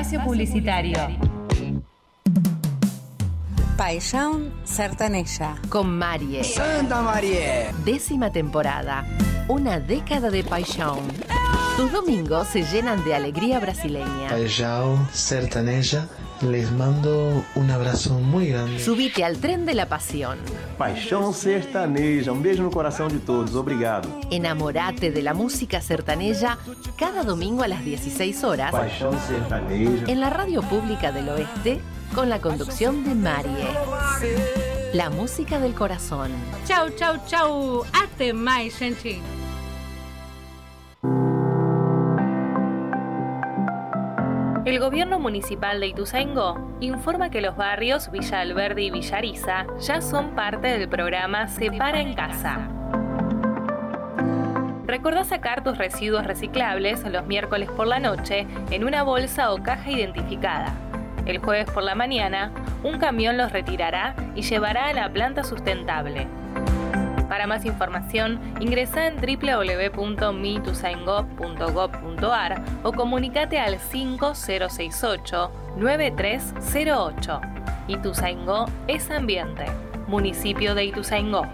Espacio publicitario. Paixão Sertaneja. Con Marie. Santa María. Décima temporada. Una década de paixão. Tus domingos se llenan de alegría brasileña. Paixão Sertaneja. Les mando un abrazo muy grande. Subite al tren de la pasión. Paixão Sertaneja. Um beijo no coração de todos. Obrigado. Enamorate de la música sertaneja cada domingo a las 16 horas Paixão Sertaneja. en la radio pública del oeste con la conducción de Marie. La música del corazón. Chau, chau, chau. Até mais, gente. El gobierno municipal de Ituzaingó informa que los barrios Villa Alberdi y Villariza ya son parte del programa Separa en Casa. Recordá sacar tus residuos reciclables los miércoles por la noche en una bolsa o caja identificada. El jueves por la mañana, un camión los retirará y llevará a la planta sustentable. Para más información, ingresa en www.mituzaingó.gov.ar o comunicate al 5068-9308. Ituzaingó es ambiente. Municipio de Ituzaingó.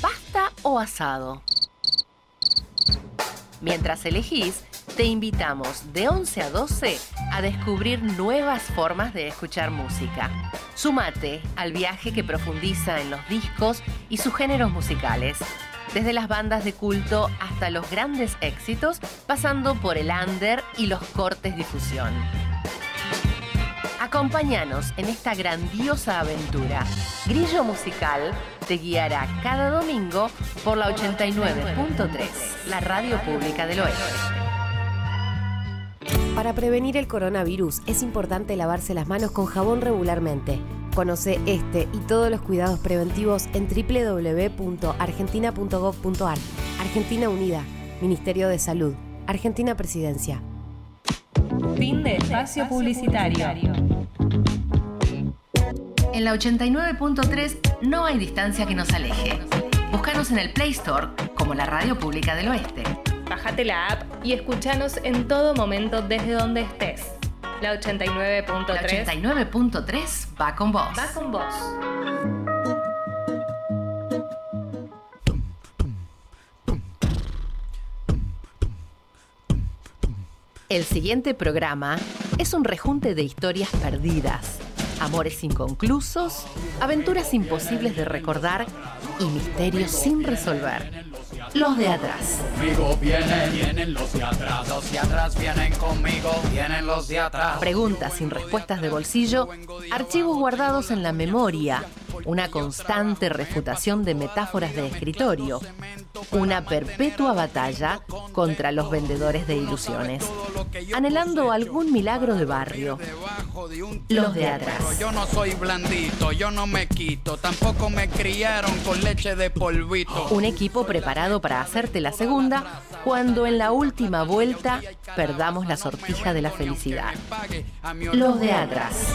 ¿Pasta o asado? Mientras elegís, te invitamos de 11 a 12 a descubrir nuevas formas de escuchar música. Sumate al viaje que profundiza en los discos y sus géneros musicales, desde las bandas de culto hasta los grandes éxitos, pasando por el under y los cortes difusión. Acompáñanos en esta grandiosa aventura. Grillo Musical te guiará cada domingo por la 89.3, la radio pública del oeste. Para prevenir el coronavirus es importante lavarse las manos con jabón regularmente. Conoce este y todos los cuidados preventivos en www.argentina.gov.ar. Argentina Unida, Ministerio de Salud, Argentina Presidencia. Fin de espacio publicitario. En la 89.3 no hay distancia que nos aleje. Búscanos en el Play Store como la radio pública del oeste. Bájate la app y escúchanos en todo momento desde donde estés. La 89.3 La 89.3 va con vos. va con vos. El siguiente programa es un rejunte de historias perdidas, amores inconclusos, aventuras imposibles de recordar y misterios sin resolver. Los de atrás. Conmigo vienen, vienen los de atrás. Los de atrás vienen conmigo, vienen los de atrás. Preguntas sin respuestas de bolsillo, archivos guardados en la memoria, una constante refutación de metáforas de escritorio, una perpetua batalla contra los vendedores de ilusiones, anhelando algún milagro de barrio. Los de atrás. Yo no soy blandito, yo no me quito, tampoco me criaron con leche de polvito. Un equipo preparado para hacerte la segunda cuando en la última vuelta perdamos la sortija de la felicidad. Los de atrás.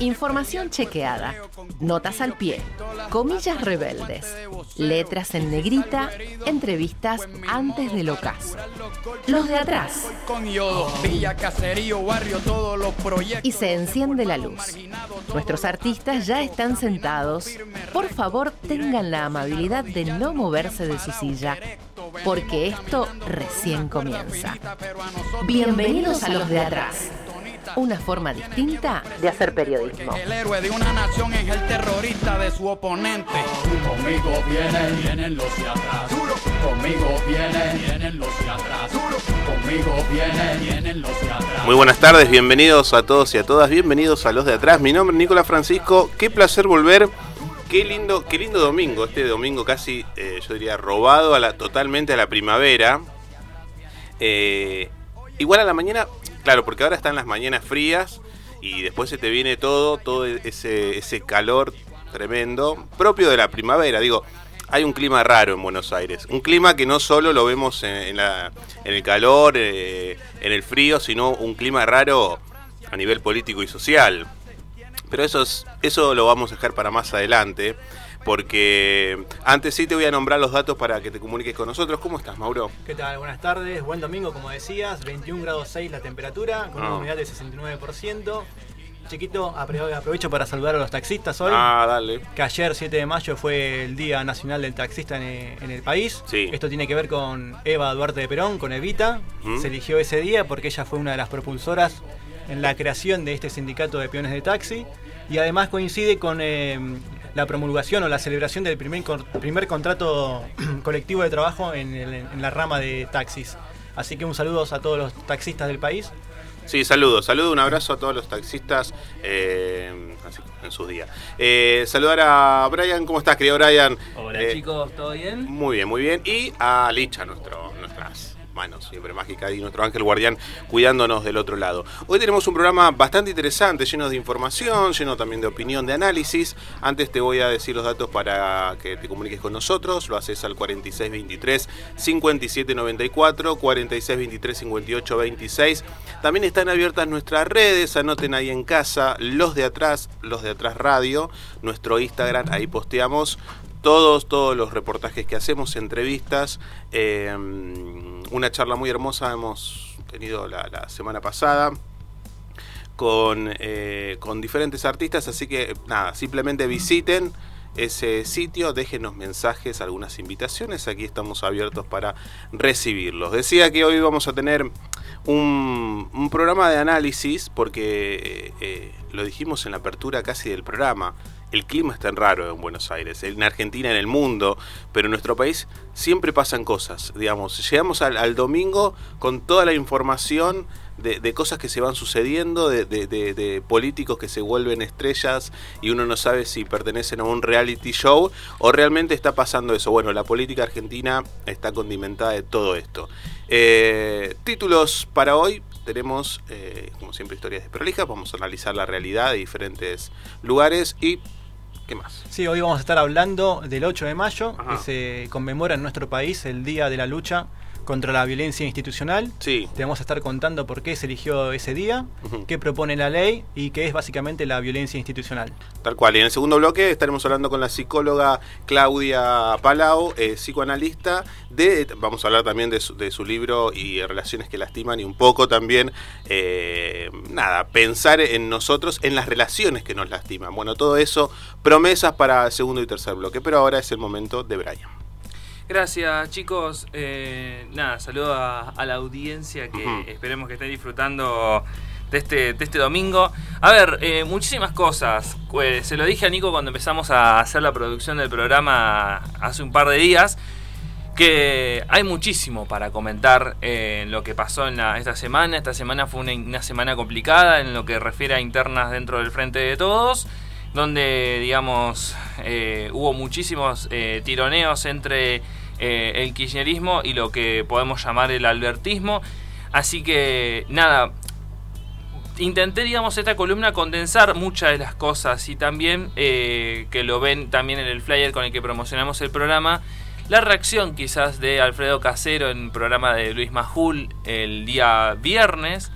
Información chequeada, notas al pie, comillas rebeldes, letras en negrita, entrevistas antes del ocaso. Los de atrás. Y se enciende la luz. Nuestros artistas ya están sentados. Por favor, tengan la amabilidad de no moverse de su silla, porque esto recién comienza. Bienvenidos a los de atrás. Una forma distinta de hacer periodismo. El héroe de una nación es el terrorista de su oponente. Conmigo vienen, vienen los de atrás. Conmigo vienen, vienen los de atrás. Conmigo vienen, vienen los de atrás. Muy buenas tardes, bienvenidos a todos y a todas, bienvenidos a los de atrás. Mi nombre es Nicolás Francisco, qué placer volver. Qué lindo, qué lindo domingo, este domingo casi, eh, yo diría, robado a la, totalmente a la primavera. Eh, igual a la mañana, claro, porque ahora están las mañanas frías y después se te viene todo, todo ese, ese calor tremendo, propio de la primavera. Digo, hay un clima raro en Buenos Aires. Un clima que no solo lo vemos en, la, en el calor, eh, en el frío, sino un clima raro a nivel político y social. Pero eso, es, eso lo vamos a dejar para más adelante, porque antes sí te voy a nombrar los datos para que te comuniques con nosotros. ¿Cómo estás, Mauro? ¿Qué tal? Buenas tardes, buen domingo, como decías, 21 grados 6 la temperatura, con una Ah. humedad de 69%. Chiquito, apro- aprovecho para saludar a los taxistas hoy. Ah, dale. Que ayer, 7 de mayo, fue el Día Nacional del Taxista en, eh, en el país. Sí. Esto tiene que ver con Eva Duarte de Perón, con Evita. ¿Mm? Se eligió ese día porque ella fue una de las propulsoras en la creación de este sindicato de peones de taxi. Y además coincide con eh, la promulgación o la celebración del primer, primer contrato colectivo de trabajo en, el- en la rama de taxis. Así que un saludo a todos los taxistas del país. Sí, saludos, saludo, un abrazo a todos los taxistas eh, así, en sus días. Eh, saludar a Brian, ¿cómo estás, querido Brian? Hola Eh, chicos, ¿todo bien? Muy bien, muy bien. Y a Licha, nuestro, nuestras manos siempre mágicas y nuestro ángel guardián cuidándonos del otro lado. Hoy tenemos un programa bastante interesante, lleno de información, lleno también de opinión, de análisis. Antes te voy a decir los datos para que te comuniques con nosotros. Lo haces al 4623 5794, 4623 5826. También están abiertas nuestras redes, anoten ahí en casa, los de atrás, los de atrás radio, nuestro Instagram, ahí posteamos todos, todos los reportajes que hacemos, entrevistas, eh, una charla muy hermosa hemos tenido la, semana pasada con, eh, con diferentes artistas, así que nada, simplemente visiten ese sitio, déjenos mensajes, algunas invitaciones, aquí estamos abiertos para recibirlos. Decía que hoy vamos a tener un, programa de análisis, porque eh, lo dijimos en la apertura casi del programa, el clima es tan raro en Buenos Aires, en Argentina, en el mundo, pero en nuestro país siempre pasan cosas, digamos, llegamos al, domingo con toda la información de, cosas que se van sucediendo, de políticos que se vuelven estrellas y uno no sabe si pertenecen a un reality show o realmente está pasando eso. Bueno, la política argentina está condimentada de todo esto. Eh, títulos para hoy. Tenemos, eh, como siempre, historias de prolijas. Vamos a analizar la realidad de diferentes lugares y... ¿Qué más? Sí, hoy vamos a estar hablando del 8 de mayo, Ajá. que se conmemora en nuestro país el Día de la Lucha contra la Violencia Institucional. Sí. Te vamos a estar contando por qué se eligió ese día, qué propone la ley y qué es básicamente la violencia institucional. Tal cual. Y en el segundo bloque estaremos hablando con la psicóloga Claudia Palau, eh, psicoanalista. De, vamos a hablar también de su, de su libro y Relaciones que lastiman y un poco también, eh, nada, pensar en nosotros, en las relaciones que nos lastiman. Bueno, todo eso, promesas para el segundo y tercer bloque. Pero ahora es el momento de Brian. Gracias chicos. Eh, nada, saludo a, a la audiencia que esperemos que esté disfrutando de este, de este domingo. A ver, eh, muchísimas cosas. Pues, se lo dije a Nico cuando empezamos a hacer la producción del programa hace un par de días. Que hay muchísimo para comentar eh, en lo que pasó en la- esta semana. Esta semana fue una, una semana complicada en lo que refiere a internas dentro del Frente de Todos donde digamos eh, hubo muchísimos eh, tironeos entre eh, el kirchnerismo y lo que podemos llamar el albertismo. Así que nada, intenté digamos esta columna condensar muchas de las cosas y también que lo ven también en el flyer con el que promocionamos el programa. La reacción quizás de Alfredo Casero en el programa de Luis Majul el día viernes.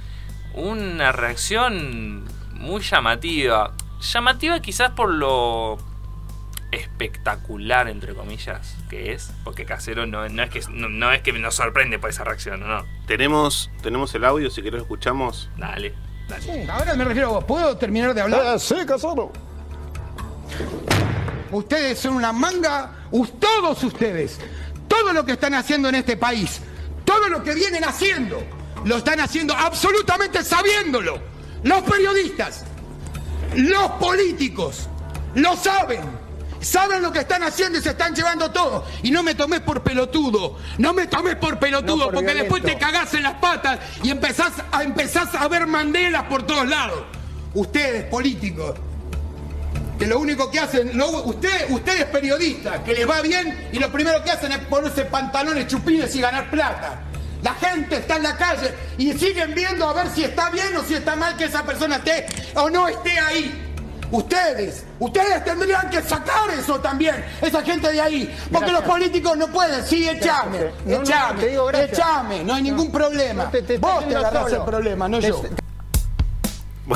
Una reacción muy llamativa. Llamativa quizás por lo espectacular, entre comillas, que es. Porque Casero no, no es, que, no, no es que nos sorprende por esa reacción, no. Tenemos, tenemos el audio, si querés lo escuchamos. Dale, dale. Ahora me refiero a vos. ¿Puedo terminar de hablar? sí, Casado. Ustedes son una manga, todos ustedes, todo lo que están haciendo en este país, todo lo que vienen haciendo, lo están haciendo absolutamente sabiéndolo. Los periodistas, los políticos, lo saben. Saben lo que están haciendo y se están llevando todo. Y no me tomes por pelotudo. No me tomes por pelotudo, No por porque después te cagás en las patas y empezás a, empezás a ver mandelas por todos lados. Ustedes, políticos, que lo único que hacen, lo- usted, ustedes periodistas, que les va bien y lo primero que hacen es ponerse pantalones chupines y ganar plata. La gente está en la calle y siguen viendo a ver si está bien o si está mal que esa persona esté o no esté ahí. Ustedes, ustedes tendrían que sacar eso también, esa gente de ahí. Porque los políticos no pueden, sí, echame, No, no, echame, gracias. echame, no hay ningún problema. No, te- te Vos te agarrás el problema, no Te- yo.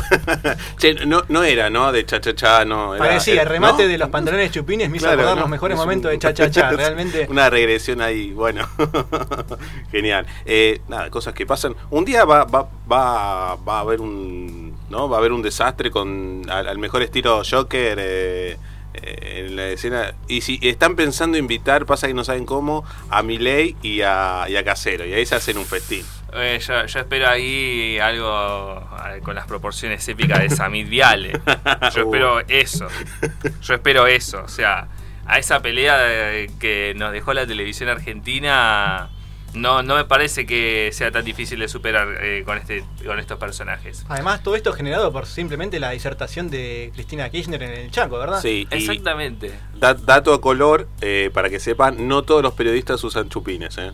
Che, no, no era, ¿no? De cha cha cha, no. Era, Parecía, el remate ¿no? de los pantalones chupines me hizo Claro, acordar ¿no? los mejores un- momentos de cha cha cha, realmente. Una regresión ahí, bueno. Genial. Eh, nada, cosas que pasan. Un día va, va, va, va a haber un. ¿No? Va a haber un desastre con. Al, al mejor estilo Joker. eh, eh, en la escena. Y si están pensando invitar, pasa que no saben cómo, a Milei y a, y a Casero. Y ahí se hacen un festín. Eh, yo, yo espero ahí algo eh, con las proporciones épicas de Samit Viale. Yo Uh. espero eso. Yo espero eso. O sea, a esa pelea que nos dejó la televisión argentina, no, no me parece que sea tan difícil de superar eh, con, este, con estos personajes. Además, todo esto generado por simplemente la disertación de Cristina Kirchner en el Chaco, ¿verdad? Sí, Exactamente. Da- dato a color, eh, para que sepan, no todos los periodistas usan chupines, ¿eh?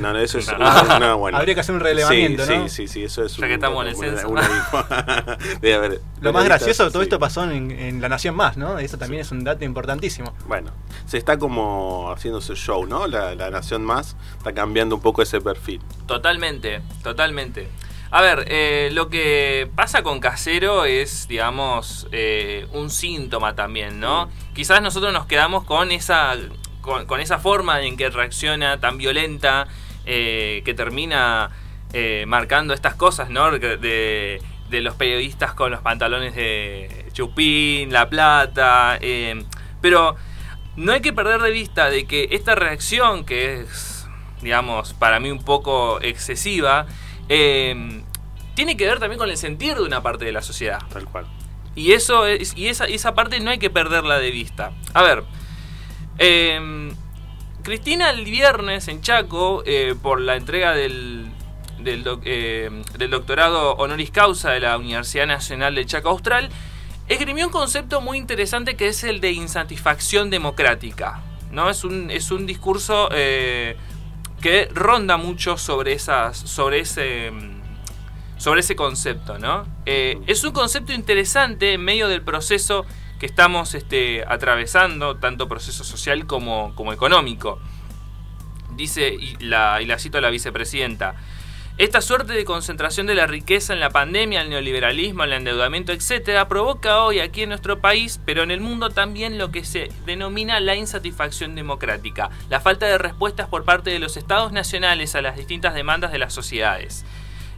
No, no, eso es No. una- una buena. Habría que hacer un relevamiento, sí, ¿no? Sí, sí, sí, eso es Ya que estamos en el una- censo. una- debe haber Lo más gracioso de todo sí. esto pasó en, en La Nación Más, ¿no? Eso también es un dato importantísimo. Bueno, se está como haciendo su show, ¿no? La, la Nación Más está cambiando un poco ese perfil. Totalmente, totalmente. A ver, eh, lo que pasa con Casero es, digamos, eh, un síntoma también, ¿no? Quizás nosotros nos quedamos con esa, con, con esa forma en que reacciona tan violenta, eh, que termina eh, marcando estas cosas, ¿no? De, de los periodistas con los pantalones de Chupín, La Plata, eh, pero no hay que perder de vista de que esta reacción, que es, digamos, para mí un poco excesiva, tiene que ver también con el sentir de una parte de la sociedad. Tal cual. Y eso es, y esa, esa parte no hay que perderla de vista. A ver, eh, Cristina el viernes en Chaco, eh, por la entrega del, eh, del doctorado honoris causa de la Universidad Nacional de Chaco Austral, esgrimió un concepto muy interesante que es el de insatisfacción democrática. ¿no? Es, un, es un discurso eh, que ronda mucho sobre, esas, sobre ese sobre ese concepto, ¿no? Eh, es un concepto interesante en medio del proceso que estamos este, atravesando, tanto proceso social como, como económico. Dice, y la, y la cito a la vicepresidenta, esta suerte de concentración de la riqueza en la pandemia, el neoliberalismo, el endeudamiento, etcétera, provoca hoy aquí en nuestro país, pero en el mundo también lo que se denomina la insatisfacción democrática, la falta de respuestas por parte de los estados nacionales a las distintas demandas de las sociedades.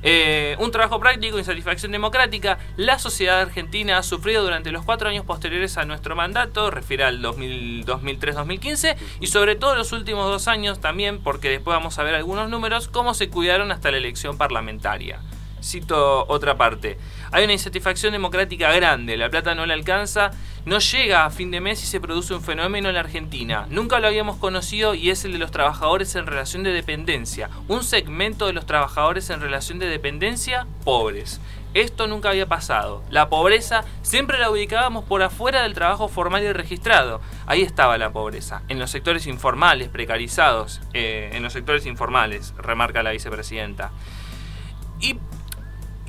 Eh, un trabajo práctico, insatisfacción democrática. La sociedad argentina ha sufrido durante los cuatro años posteriores a nuestro mandato, refiere al 2000 2003-2015, y sobre todo los últimos dos años también, porque después vamos a ver algunos números, cómo se cuidaron hasta la elección parlamentaria. Cito otra parte. Hay una insatisfacción democrática grande, la plata no le alcanza, no llega a fin de mes y se produce un fenómeno en la Argentina. Nunca lo habíamos conocido y es el de los trabajadores en relación de dependencia. Un segmento de los trabajadores en relación de dependencia pobres. Esto nunca había pasado. La pobreza siempre la ubicábamos por afuera del trabajo formal y registrado. Ahí estaba la pobreza, en los sectores informales, precarizados, eh, en los sectores informales, remarca la vicepresidenta.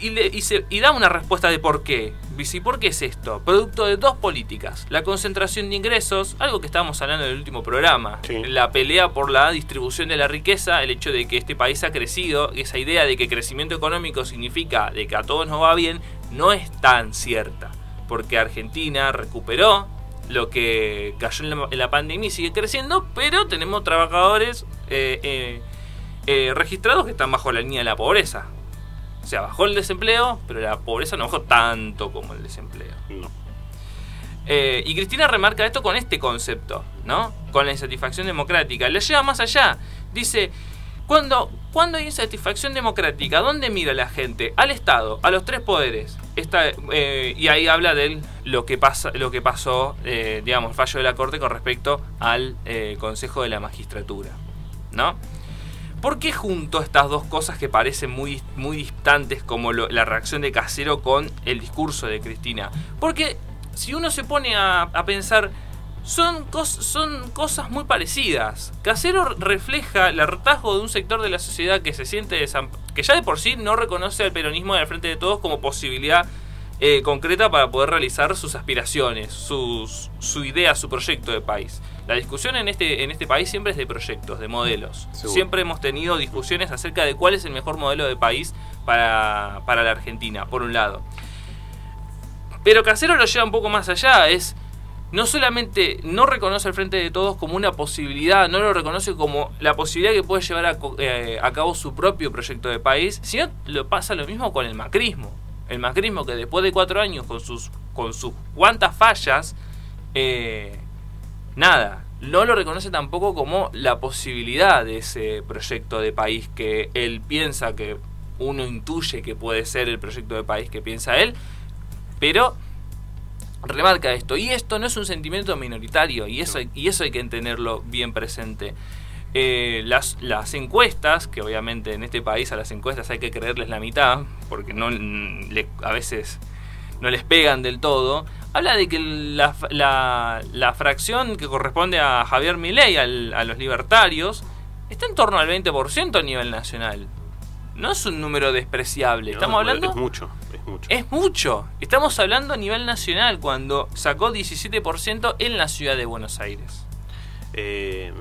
Y le- y se- y da una respuesta de por qué. Dice, ¿y por qué es esto? Producto de dos políticas. La concentración de ingresos, algo que estábamos hablando en el último programa. La pelea por la distribución de la riqueza, el hecho de que este país ha crecido, esa idea de que crecimiento económico significa de que a todos nos va bien, no es tan cierta. Porque Argentina recuperó lo que cayó en la, en la pandemia y sigue creciendo, pero tenemos trabajadores eh, eh, eh, registrados que están bajo la línea de la pobreza. O sea, bajó el desempleo, pero la pobreza no bajó tanto como el desempleo. Eh, y Cristina remarca esto con este concepto, ¿no? Con la insatisfacción democrática. Le lleva más allá. Dice, cuando, cuando hay insatisfacción democrática, ¿dónde mira la gente? Al Estado, a los tres poderes. Esta, eh, y ahí habla de lo que, pasa, lo que pasó, eh, digamos, el fallo de la Corte con respecto al Consejo de la Magistratura, ¿no? ¿Por qué junto estas dos cosas que parecen muy, muy distantes como lo- la reacción de Casero con el discurso de Cristina? Porque si uno se pone a, pensar, son, son cosas muy parecidas. Casero refleja el hartazgo de un sector de la sociedad que se siente que ya de por sí no reconoce al peronismo del frente de todos como posibilidad eh, concreta para poder realizar sus aspiraciones, sus, su idea, su proyecto de país. La discusión en este, en este país siempre es de proyectos, de modelos. Siempre hemos tenido discusiones acerca de cuál es el mejor modelo de país para, para la Argentina, por un lado. Pero Casero lo lleva un poco más allá, es no solamente no reconoce al frente de todos como una posibilidad, no lo reconoce como la posibilidad que puede llevar a, eh, a, cabo su propio proyecto de país, sino lo pasa lo mismo con el macrismo. El macrismo que después de cuatro años con sus, con sus cuantas fallas, eh, nada, no lo reconoce tampoco como la posibilidad de ese proyecto de país que él piensa que uno intuye que puede ser el proyecto de país que piensa él, pero remarca esto. Y esto no es un sentimiento minoritario, y eso, y eso hay que tenerlo bien presente. Eh, las, las encuestas, que obviamente en este país a las encuestas hay que creerles la mitad, porque no a veces no les pegan del todo, habla de que la, la, fracción que corresponde a Javier Milei, a los libertarios, está en torno al 20% a nivel nacional. No es un número despreciable. Estamos hablando. Es mucho, es mucho. Es mucho. Estamos hablando a nivel nacional cuando sacó 17% en la ciudad de Buenos Aires. Eh,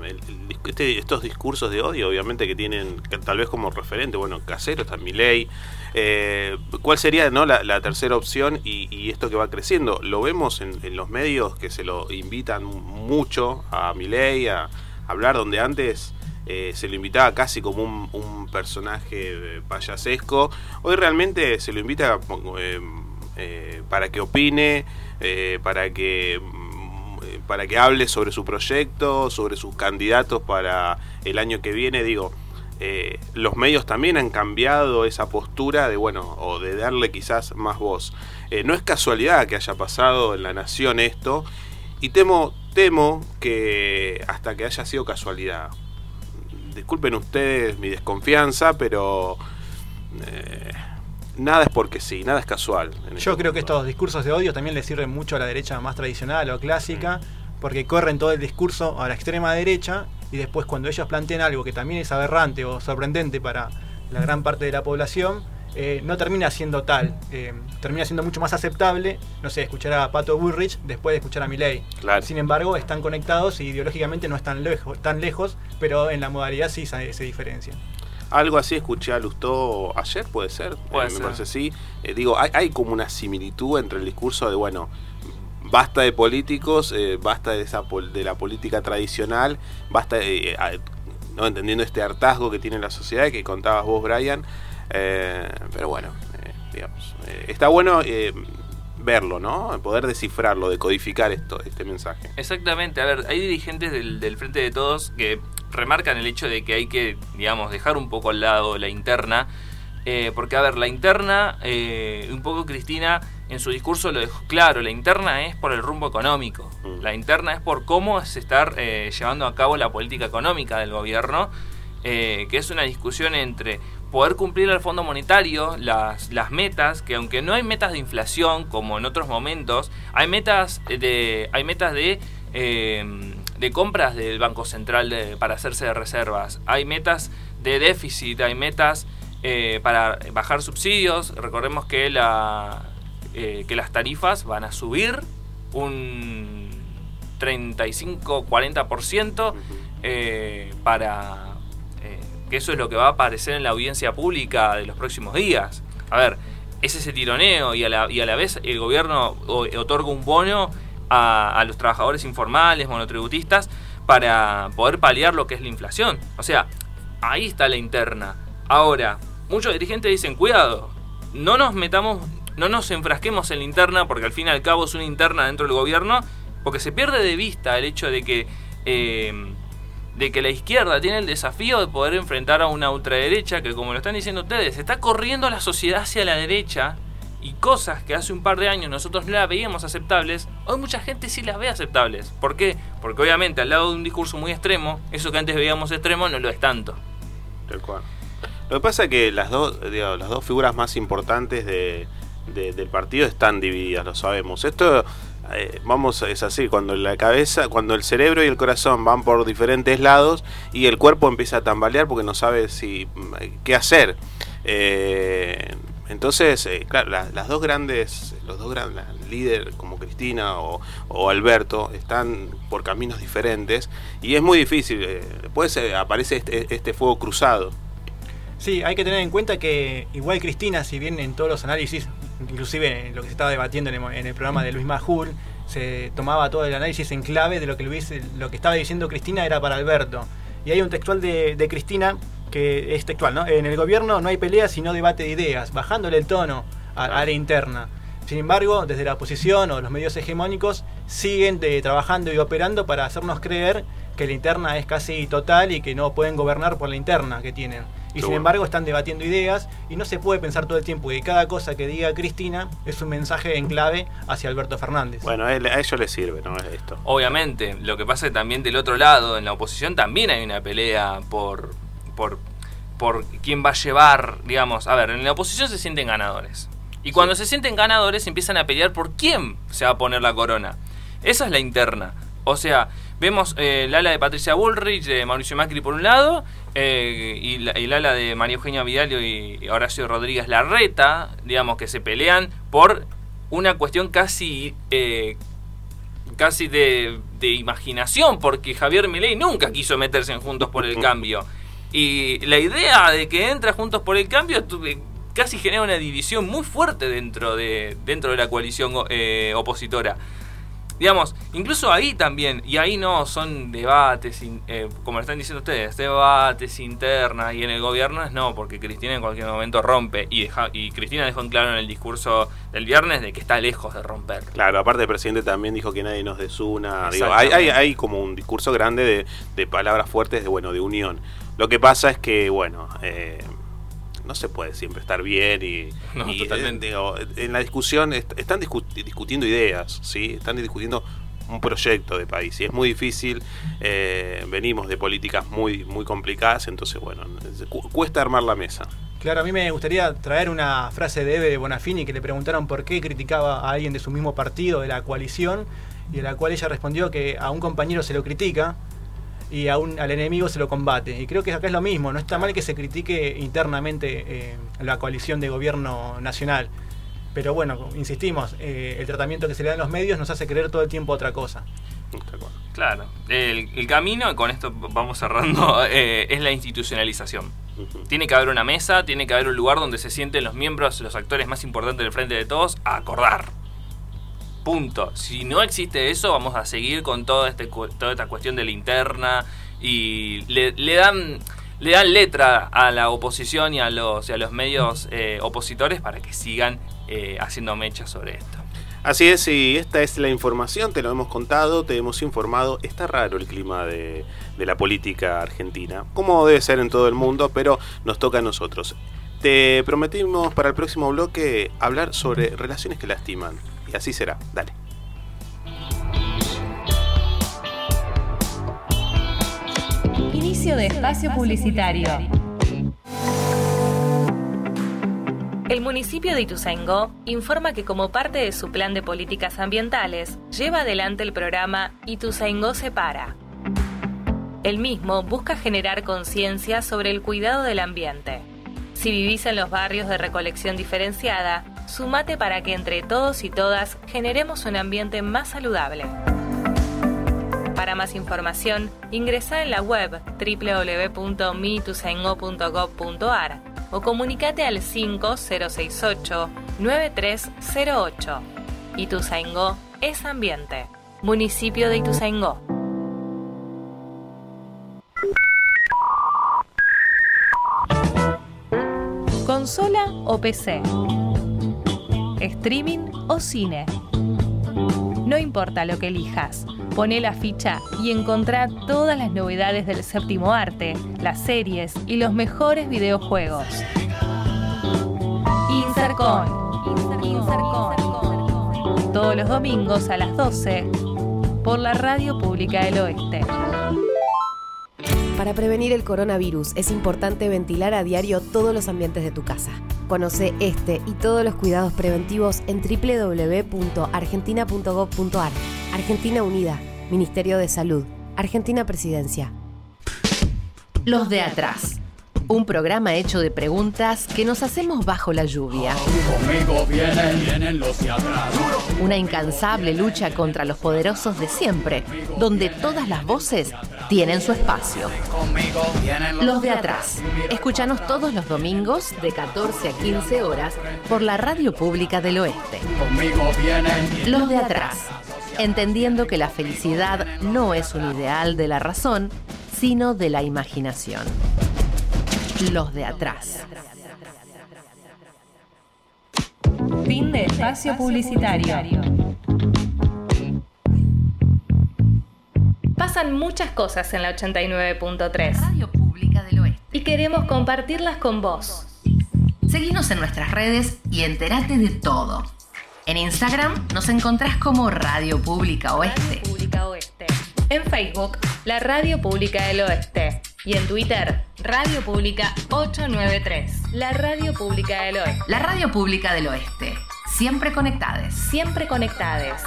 este, estos discursos de odio, obviamente, que tienen tal vez como referente, bueno, Casero está mi ley. Eh, ¿Cuál sería no, la, tercera opción y, esto que va creciendo? Lo vemos en, los medios que se lo invitan mucho a Milei a hablar, donde antes eh, se lo invitaba casi como un, personaje payasesco. Hoy realmente se lo invita para que opine, para que para que hable sobre su proyecto, sobre sus candidatos para el año que viene. Digo, los medios también han cambiado esa postura de, bueno, o de darle quizás más voz. no es casualidad que haya pasado en la nación esto, y temo, temo que hasta que haya sido casualidad disculpen ustedes mi desconfianza, pero eh, nada es porque sí, nada es casual. Yo creo que estos discursos de odio también le sirven mucho a la derecha más tradicional o clásica, porque corren todo el discurso a la extrema derecha y después cuando ellos plantean algo que también es aberrante o sorprendente para la gran parte de la población, eh, no termina siendo tal. Eh, termina siendo mucho más aceptable, no sé, escuchar a Pato Bullrich después de escuchar a Milei. Sin embargo, están conectados y ideológicamente no están lejos, tan lejos, pero en la modalidad sí se, se diferencian. Algo así escuché a Lustó ayer, puede ser. Puede Me parece sí. Eh, digo, hay, como una similitud entre el discurso de, bueno, basta de políticos, basta de, esa, de la política tradicional, basta, no entendiendo este hartazgo que tiene la sociedad que contabas vos, Brian. Eh, pero bueno, eh, digamos, eh, está bueno verlo, ¿no? Poder descifrarlo, decodificar esto, este mensaje. Exactamente, a ver, hay dirigentes del, Frente de Todos que remarcan el hecho de que hay que, digamos, dejar un poco al lado la interna, porque, a ver, la interna, un poco Cristina en su discurso lo dejó claro, la interna es por el rumbo económico, mm. la interna es por cómo se está llevando a cabo la política económica del gobierno, que es una discusión entre poder cumplir al Fondo Monetario las, las metas, que aunque no hay metas de inflación como en otros momentos, hay metas de, hay metas de, eh, de compras del Banco Central para hacerse de reservas, hay metas de déficit, hay metas eh, para bajar subsidios. Recordemos que, la, eh, que las tarifas van a subir un 35-40% para que eso es lo que va a aparecer en la audiencia pública de los próximos días. A ver, es ese tironeo y a la, y a la vez el gobierno otorga un bono a, los trabajadores informales, monotributistas, para poder paliar lo que es la inflación. O sea, ahí está la interna. Ahora, muchos dirigentes dicen, cuidado, no nos metamos, no nos enfrasquemos en la interna, porque al fin y al cabo es una interna dentro del gobierno, porque se pierde de vista el hecho de que... Eh, de que la izquierda tiene el desafío de poder enfrentar a una ultraderecha que, como lo están diciendo ustedes, está corriendo la sociedad hacia la derecha y cosas que hace un par de años nosotros no las veíamos aceptables, hoy mucha gente sí las ve aceptables. ¿Por qué? Porque obviamente al lado de un discurso muy extremo, eso que antes veíamos extremo no lo es tanto. Lo que pasa es que las dos, las dos figuras más importantes del partido están divididas, lo sabemos. Esto eh, vamos, es así, cuando la cabeza, cuando el cerebro y el corazón van por diferentes lados y el cuerpo empieza a tambalear porque no sabe si qué hacer. Eh, Entonces, eh, claro, la- las dos grandes, los dos grandes líderes como Cristina o, Alberto están por caminos diferentes y es muy difícil. eh, después eh, aparece este, este fuego cruzado. Sí, hay que tener en cuenta que igual Cristina, si bien en todos los análisis, inclusive en lo que se estaba debatiendo en el, en el programa de Luis Majul, se tomaba todo el análisis en clave de lo que, Luis, lo que estaba diciendo Cristina era para Alberto. Y hay un textual de, de Cristina que es textual, ¿no? En el gobierno no hay pelea sino debate de ideas, bajándole el tono a, a la interna. Sin embargo, desde la oposición o los medios hegemónicos siguen de- trabajando y operando para hacernos creer que la interna es casi total y que no pueden gobernar por la interna que tienen. Y Qué sin bueno. embargo están debatiendo ideas y no se puede pensar todo el tiempo que cada cosa que diga Cristina es un mensaje en clave hacia Alberto Fernández. Bueno, a, él- a ellos les sirve, ¿no? Esto. Obviamente, lo que pasa es que también del otro lado, en la oposición, también hay una pelea por, por, por quién va a llevar, digamos, a ver, en la oposición se sienten ganadores. Y cuando se sienten ganadores empiezan a pelear por quién se va a poner la corona. Esa es la interna. O sea, vemos eh, el ala de Patricia Bullrich, de Mauricio Macri por un lado, eh, y, la- y el ala de María Eugenia Vidal y Horacio Rodríguez Larreta, digamos, que se pelean por una cuestión casi eh, casi de, de imaginación, porque Javier Milei nunca quiso meterse en Juntos por el Cambio. Y la idea de que entra Juntos por el Cambio eh, casi genera una división muy fuerte dentro de, dentro de la coalición eh, opositora. Digamos, incluso ahí también, y ahí no, son debates, eh, como están diciendo ustedes, debates internas, y en el gobierno es no, porque Cristina en cualquier momento rompe, y, deja- y Cristina dejó en claro en el discurso del viernes de que está lejos de romper. Claro, aparte el presidente también dijo que nadie nos desuna. Digo, hay, hay, hay como un discurso grande de, de palabras fuertes de bueno, de unión. Lo que pasa es que, bueno, eh, no se puede siempre estar bien y, No, y, totalmente. eh, digo, en la discusión est- están discu- discutiendo ideas, ¿sí? Están discutiendo un proyecto de país y es muy difícil. eh, venimos de políticas muy, muy complicadas, entonces, bueno, cu- cuesta armar la mesa. Claro, a mí me gustaría traer una frase de Eve de Bonafini que le preguntaron por qué criticaba a alguien de su mismo partido, de la coalición, y a la cual ella respondió que a un compañero se lo critica y a un, al enemigo se lo combate. Y creo que acá es lo mismo, no está mal que se critique internamente eh, la coalición de gobierno nacional. Pero bueno, insistimos, eh, el tratamiento que se le da en los medios nos hace creer todo el tiempo otra cosa. Claro, el, el camino, y con esto vamos cerrando, eh, es la institucionalización. Tiene que haber una mesa, tiene que haber un lugar donde se sienten los miembros, los actores más importantes del frente de todos, a acordar. Punto. Si no existe eso, vamos a seguir con toda, este, toda esta cuestión de la interna y le, dan le dan letra a la oposición y a los, y a los medios eh, opositores para que sigan eh, haciendo mechas sobre esto. Así es, y esta es la información, te lo hemos contado, te hemos informado. Está raro el clima de la política argentina, como debe ser en todo el mundo, pero nos toca a nosotros. Te prometimos para el próximo bloque hablar sobre relaciones que lastiman, y así será. Dale. Inicio de espacio publicitario. El municipio de Ituzaingó informa que como parte de su plan de políticas ambientales, lleva adelante el programa Ituzaingó Separa. El mismo busca generar conciencia sobre el cuidado del ambiente. Si vivís en los barrios de recolección diferenciada, sumate para que entre todos y todas generemos un ambiente más saludable. Para más información, ingresa en la web www.mituzaingó.gov.ar o comunicate al 5068-9308. Ituzaingó es ambiente. Municipio de Ituzaingó. Consola o PC. Streaming o cine. No importa lo que elijas, pone la ficha y encontrá todas las novedades del séptimo arte, las series y los mejores videojuegos. Insercon. Todos los domingos a las 12 por la Radio Pública del Oeste. Para prevenir el coronavirus es importante ventilar a diario todos los ambientes de tu casa. Conoce este y todos los cuidados preventivos en www.argentina.gov.ar. Argentina Unida, Ministerio de Salud, Argentina Presidencia. Los de atrás. Un programa hecho de preguntas que nos hacemos bajo la lluvia. Conmigo vienen, vienen los de atrás. Una incansable lucha contra los poderosos de siempre, donde todas las voces tienen su espacio. Los de atrás. Escúchanos todos los domingos de 14 a 15 horas por la Radio Pública del Oeste. Los de atrás. Entendiendo que la felicidad no es un ideal de la razón, sino de la imaginación. Los de atrás. Fin de espacio publicitario. Pasan muchas cosas en la 89.3 Radio Pública del Oeste. y queremos compartirlas con vos. Seguinos en nuestras redes y entérate de todo. En Instagram nos encontrás como Radio Pública Oeste. Pública Oeste. En Facebook, la Radio Pública del Oeste. Y en Twitter, Radio Pública 893. La Radio Pública del Oeste. La Radio Pública del Oeste. Siempre conectadas. Siempre conectadas.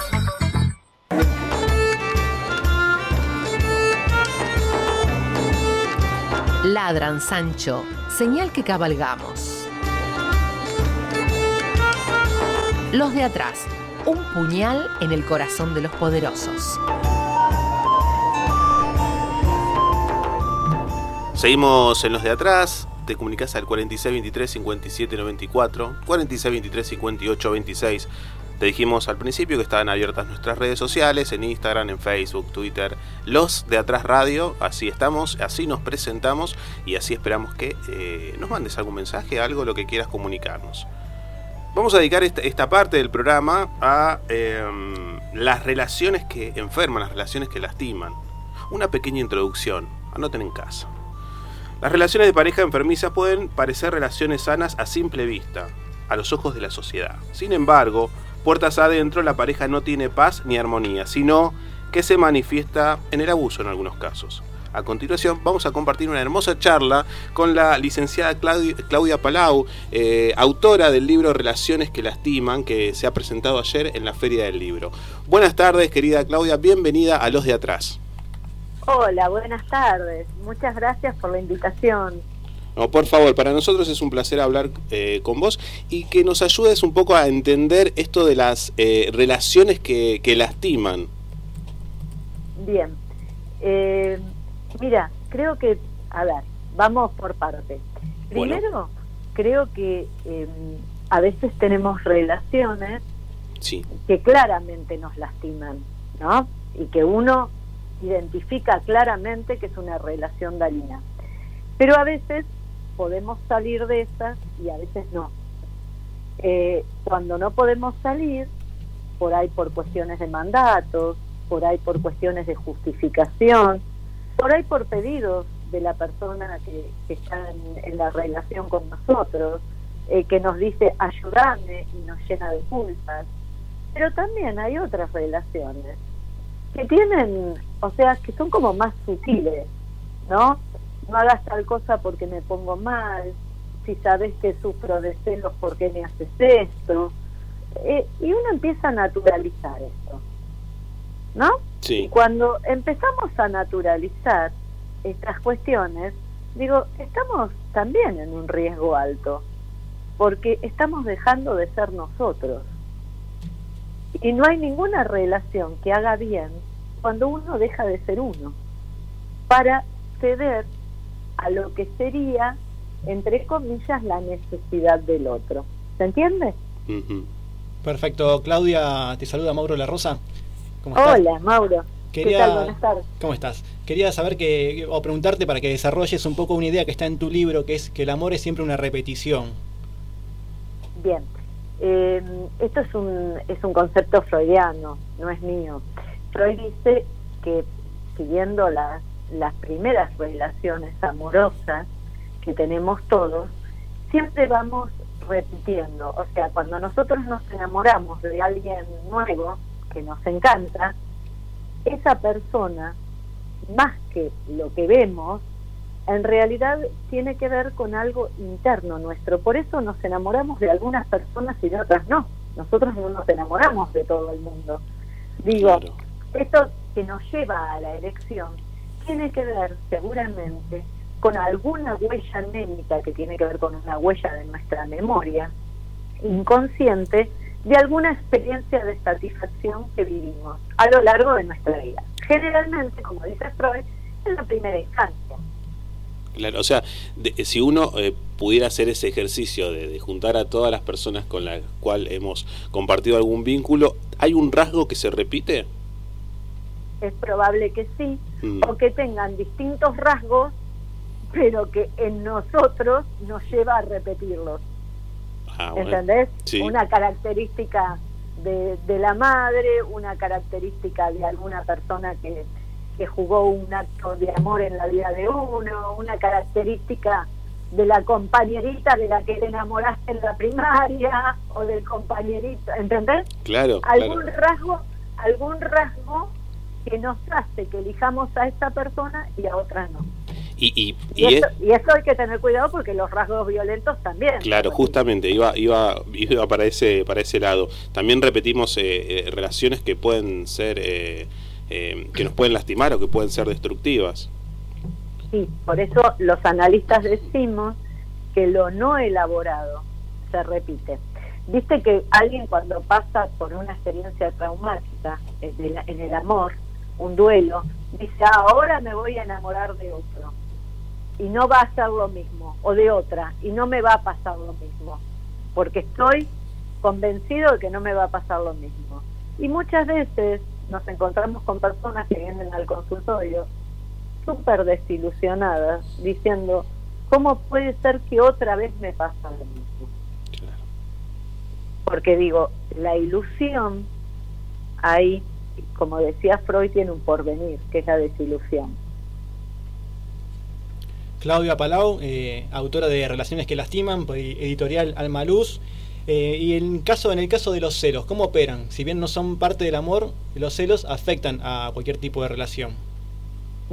Ladran Sancho, señal que cabalgamos. Los de atrás, un puñal en el corazón de los poderosos. Seguimos en los de atrás. Te comunicas al 4623 5794, 4623 5826. Te dijimos al principio que estaban abiertas nuestras redes sociales, en Instagram, en Facebook, Twitter, los de atrás radio, así estamos, así nos presentamos y así esperamos que eh, nos mandes algún mensaje, algo, lo que quieras comunicarnos. Vamos a dedicar esta, parte del programa a eh, las relaciones que enferman, las relaciones que lastiman. Una pequeña introducción, anoten en casa. Las relaciones de pareja enfermizas pueden parecer relaciones sanas a simple vista, a los ojos de la sociedad. Sin embargo, puertas adentro la pareja no tiene paz ni armonía, sino que se manifiesta en el abuso en algunos casos. A continuación vamos a compartir una hermosa charla con la licenciada Claudia, Claudia Palau, eh, autora del libro Relaciones que lastiman, que se ha presentado ayer en la Feria del Libro. Buenas tardes, querida Claudia, bienvenida a Los de Atrás. Hola, buenas tardes. Muchas gracias por la invitación. No, por favor, para nosotros es un placer hablar eh, con vos y que nos ayudes un poco a entender esto de las eh, relaciones que, que lastiman. Bien. Eh, mira, creo que, a ver, vamos por parte. Bueno. Primero, creo que eh, a veces tenemos relaciones Sí, que claramente nos lastiman, ¿no? Y que uno identifica claramente que es una relación dañina. Pero a veces podemos salir de esas y a veces no. Eh, cuando no podemos salir, por ahí por cuestiones de mandatos, por ahí por cuestiones de justificación, por ahí por pedidos de la persona que, está en, en la relación con nosotros, eh, que nos dice ayúdame y nos llena de culpas. Pero también hay otras relaciones que tienen, o sea, que son como más sutiles, ¿no? No hagas tal cosa porque me pongo mal, si sabes que sufro de celos, ¿por qué me haces esto? Eh, y uno empieza a naturalizar esto, ¿no? sí. Y cuando empezamos a naturalizar estas cuestiones, digo, estamos también en un riesgo alto, porque estamos dejando de ser nosotros. Y no hay ninguna relación que haga bien cuando uno deja de ser uno, para ceder a lo que sería, entre comillas, la necesidad del otro. ¿Se entiende? Perfecto, Claudia, te saluda Mauro La Rosa. ¿Cómo estás? Hola, Mauro. Quería- ¿Qué tal? Buenas tardes. ¿Cómo estás? Quería saber que, o preguntarte para que desarrolles un poco una idea que está en tu libro, que es que el amor es siempre una repetición. Bien. Eh, esto es un, es un concepto freudiano, no es mío. Freud dice que siguiendo las, las primeras relaciones amorosas que tenemos todos, siempre vamos repitiendo. O sea, cuando nosotros nos enamoramos de alguien nuevo que nos encanta, esa persona, más que lo que vemos, en realidad tiene que ver con algo interno nuestro. Por eso nos enamoramos de algunas personas y de otras no. Nosotros no nos enamoramos de todo el mundo. Digo, esto que nos lleva a la elección tiene que ver seguramente con alguna huella anémica que tiene que ver con una huella de nuestra memoria inconsciente de alguna experiencia de satisfacción que vivimos a lo largo de nuestra vida. Generalmente, como dice Freud, en la primera instancia. Claro, o sea, si uno eh, pudiera hacer ese ejercicio de, juntar a todas las personas con las cuales hemos compartido algún vínculo, ¿hay un rasgo que se repite? Es probable que sí, mm. o que tengan distintos rasgos, pero que en nosotros nos lleva a repetirlos. Ah, ¿Entendés? Una característica de, de, la madre, una característica de alguna persona que, que jugó un acto de amor en la vida de uno, una característica de la compañerita de la que te enamoraste en la primaria o del compañerito, ¿entendés? Claro. Algún rasgo, algún rasgo que nos hace que elijamos a esta persona y a otra no. Y, y, eso, hay que tener cuidado porque los rasgos violentos también. Claro, justamente, iba, iba, iba para, ese, para ese lado. También repetimos eh, eh, relaciones que pueden ser, eh, que nos pueden lastimar o que pueden ser destructivas. Sí, por eso los analistas decimos que lo no elaborado se repite. Viste que alguien cuando pasa por una experiencia traumática en el amor, un duelo, dice, ahora me voy a enamorar de otro y no va a ser lo mismo, o de otra, y no me va a pasar lo mismo, porque estoy convencido de que no me va a pasar lo mismo. Y muchas veces nos encontramos con personas que vienen al consultorio súper desilusionadas, diciendo, ¿cómo puede ser que otra vez me pasa lo mismo? Porque digo, la ilusión ahí, como decía Freud, tiene un porvenir, que es la desilusión. Claudia Palau, eh, autora de Relaciones que lastiman, editorial Alma Luz. Eh, y en, caso, en el caso de los celos, ¿cómo operan? Si bien no son parte del amor, los celos afectan a cualquier tipo de relación.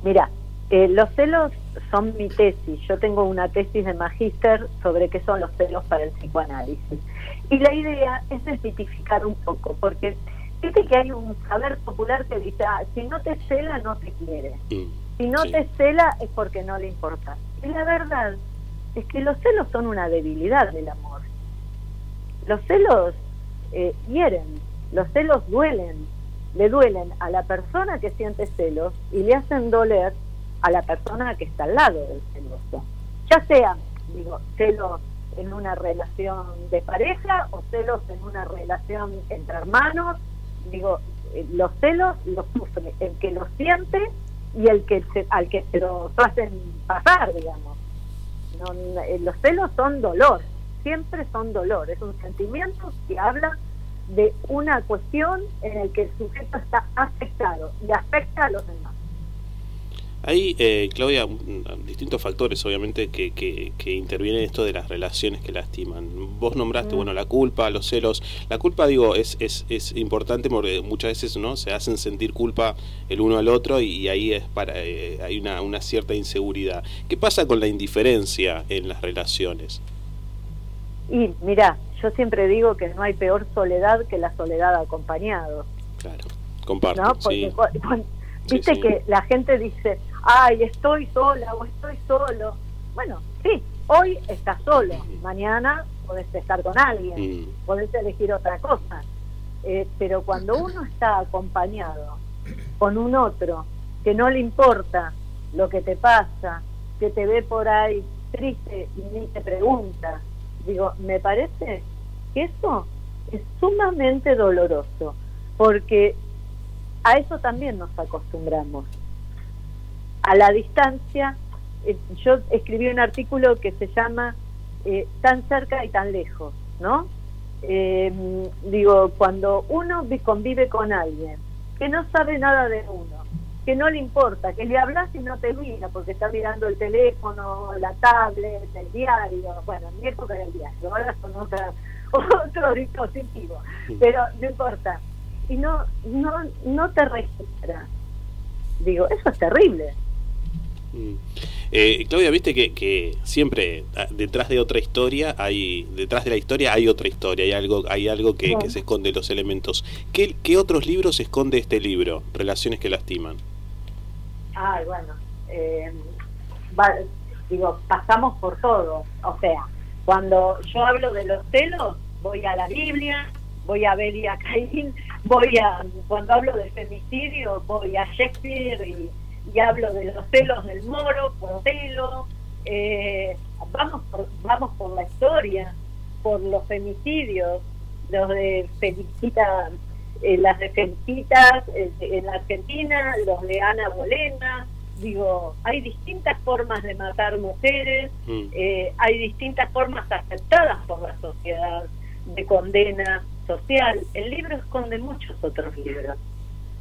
Mira, eh, los celos son mi tesis. Yo tengo una tesis de magíster sobre qué son los celos para el psicoanálisis. Y la idea es desmitificar un poco, porque fíjate que hay un saber popular que dice, ah, si no te cela, no te quiere. Mm. Si no te cela es porque no le importa. Y la verdad es que los celos son una debilidad del amor. Los celos eh, hieren, los celos duelen, le duelen a la persona que siente celos y le hacen doler a la persona que está al lado del celoso. Ya sea, digo, celos en una relación de pareja o celos en una relación entre hermanos, digo, eh, los celos los sufre el que los siente y el que al que se lo hacen pasar, digamos. Eh, los celos son dolor, siempre son dolor, es un sentimiento que habla de una cuestión en el que el sujeto está afectado y afecta a los demás. Hay, eh, Claudia, distintos factores, obviamente, que, que, que, intervienen en esto de las relaciones que lastiman. Vos nombraste, mm. bueno, la culpa, los celos. La culpa, digo, es, es, es importante porque muchas veces no se hacen sentir culpa el uno al otro y, ahí es para eh, hay una, una cierta inseguridad. ¿Qué pasa con la indiferencia en las relaciones? Y mira, yo siempre digo que no hay peor soledad que la soledad acompañado. Claro, comparto. sí. Viste que la gente dice, ay, estoy sola o estoy solo. Bueno, sí, hoy estás solo, mañana podés estar con alguien, mm. podés elegir otra cosa. Eh, pero cuando uno está acompañado con un otro que no le importa lo que te pasa, que te ve por ahí triste y ni te pregunta, digo, me parece que eso es sumamente doloroso, porque a eso también nos acostumbramos a la distancia, eh, yo escribí un artículo que se llama eh, Tan cerca y tan lejos, ¿no? Em, digo, cuando uno convive con alguien que no sabe nada de uno, que no le importa, que le hablas y no te mira porque está mirando el teléfono, la tablet, el diario, bueno, en mi época era el diario, ahora son otra, otro dispositivo, pero no importa, y no, no, no te registra. Digo, eso es terrible. Mm. Eh, Claudia, viste que, siempre ah, detrás de otra historia hay detrás de la historia hay otra historia, hay algo hay algo que, se esconde los elementos. ¿Qué, ¿Qué, otros libros esconde este libro? Relaciones que lastiman. Ay, bueno, eh, digo, pasamos por todo. O sea, cuando yo hablo de los celos, voy a la Biblia, voy a Belia Caín, voy a, cuando hablo de femicidio, voy a Shakespeare y, hablo de los celos del moro, por celo, eh, vamos, por, vamos por la historia, por los femicidios, los de Felicita, eh, las de Felicitas eh, en la Argentina, los de Ana Bolena, digo, hay distintas formas de matar mujeres, mm. hay distintas formas aceptadas por la sociedad de condena social. El libro esconde muchos otros libros.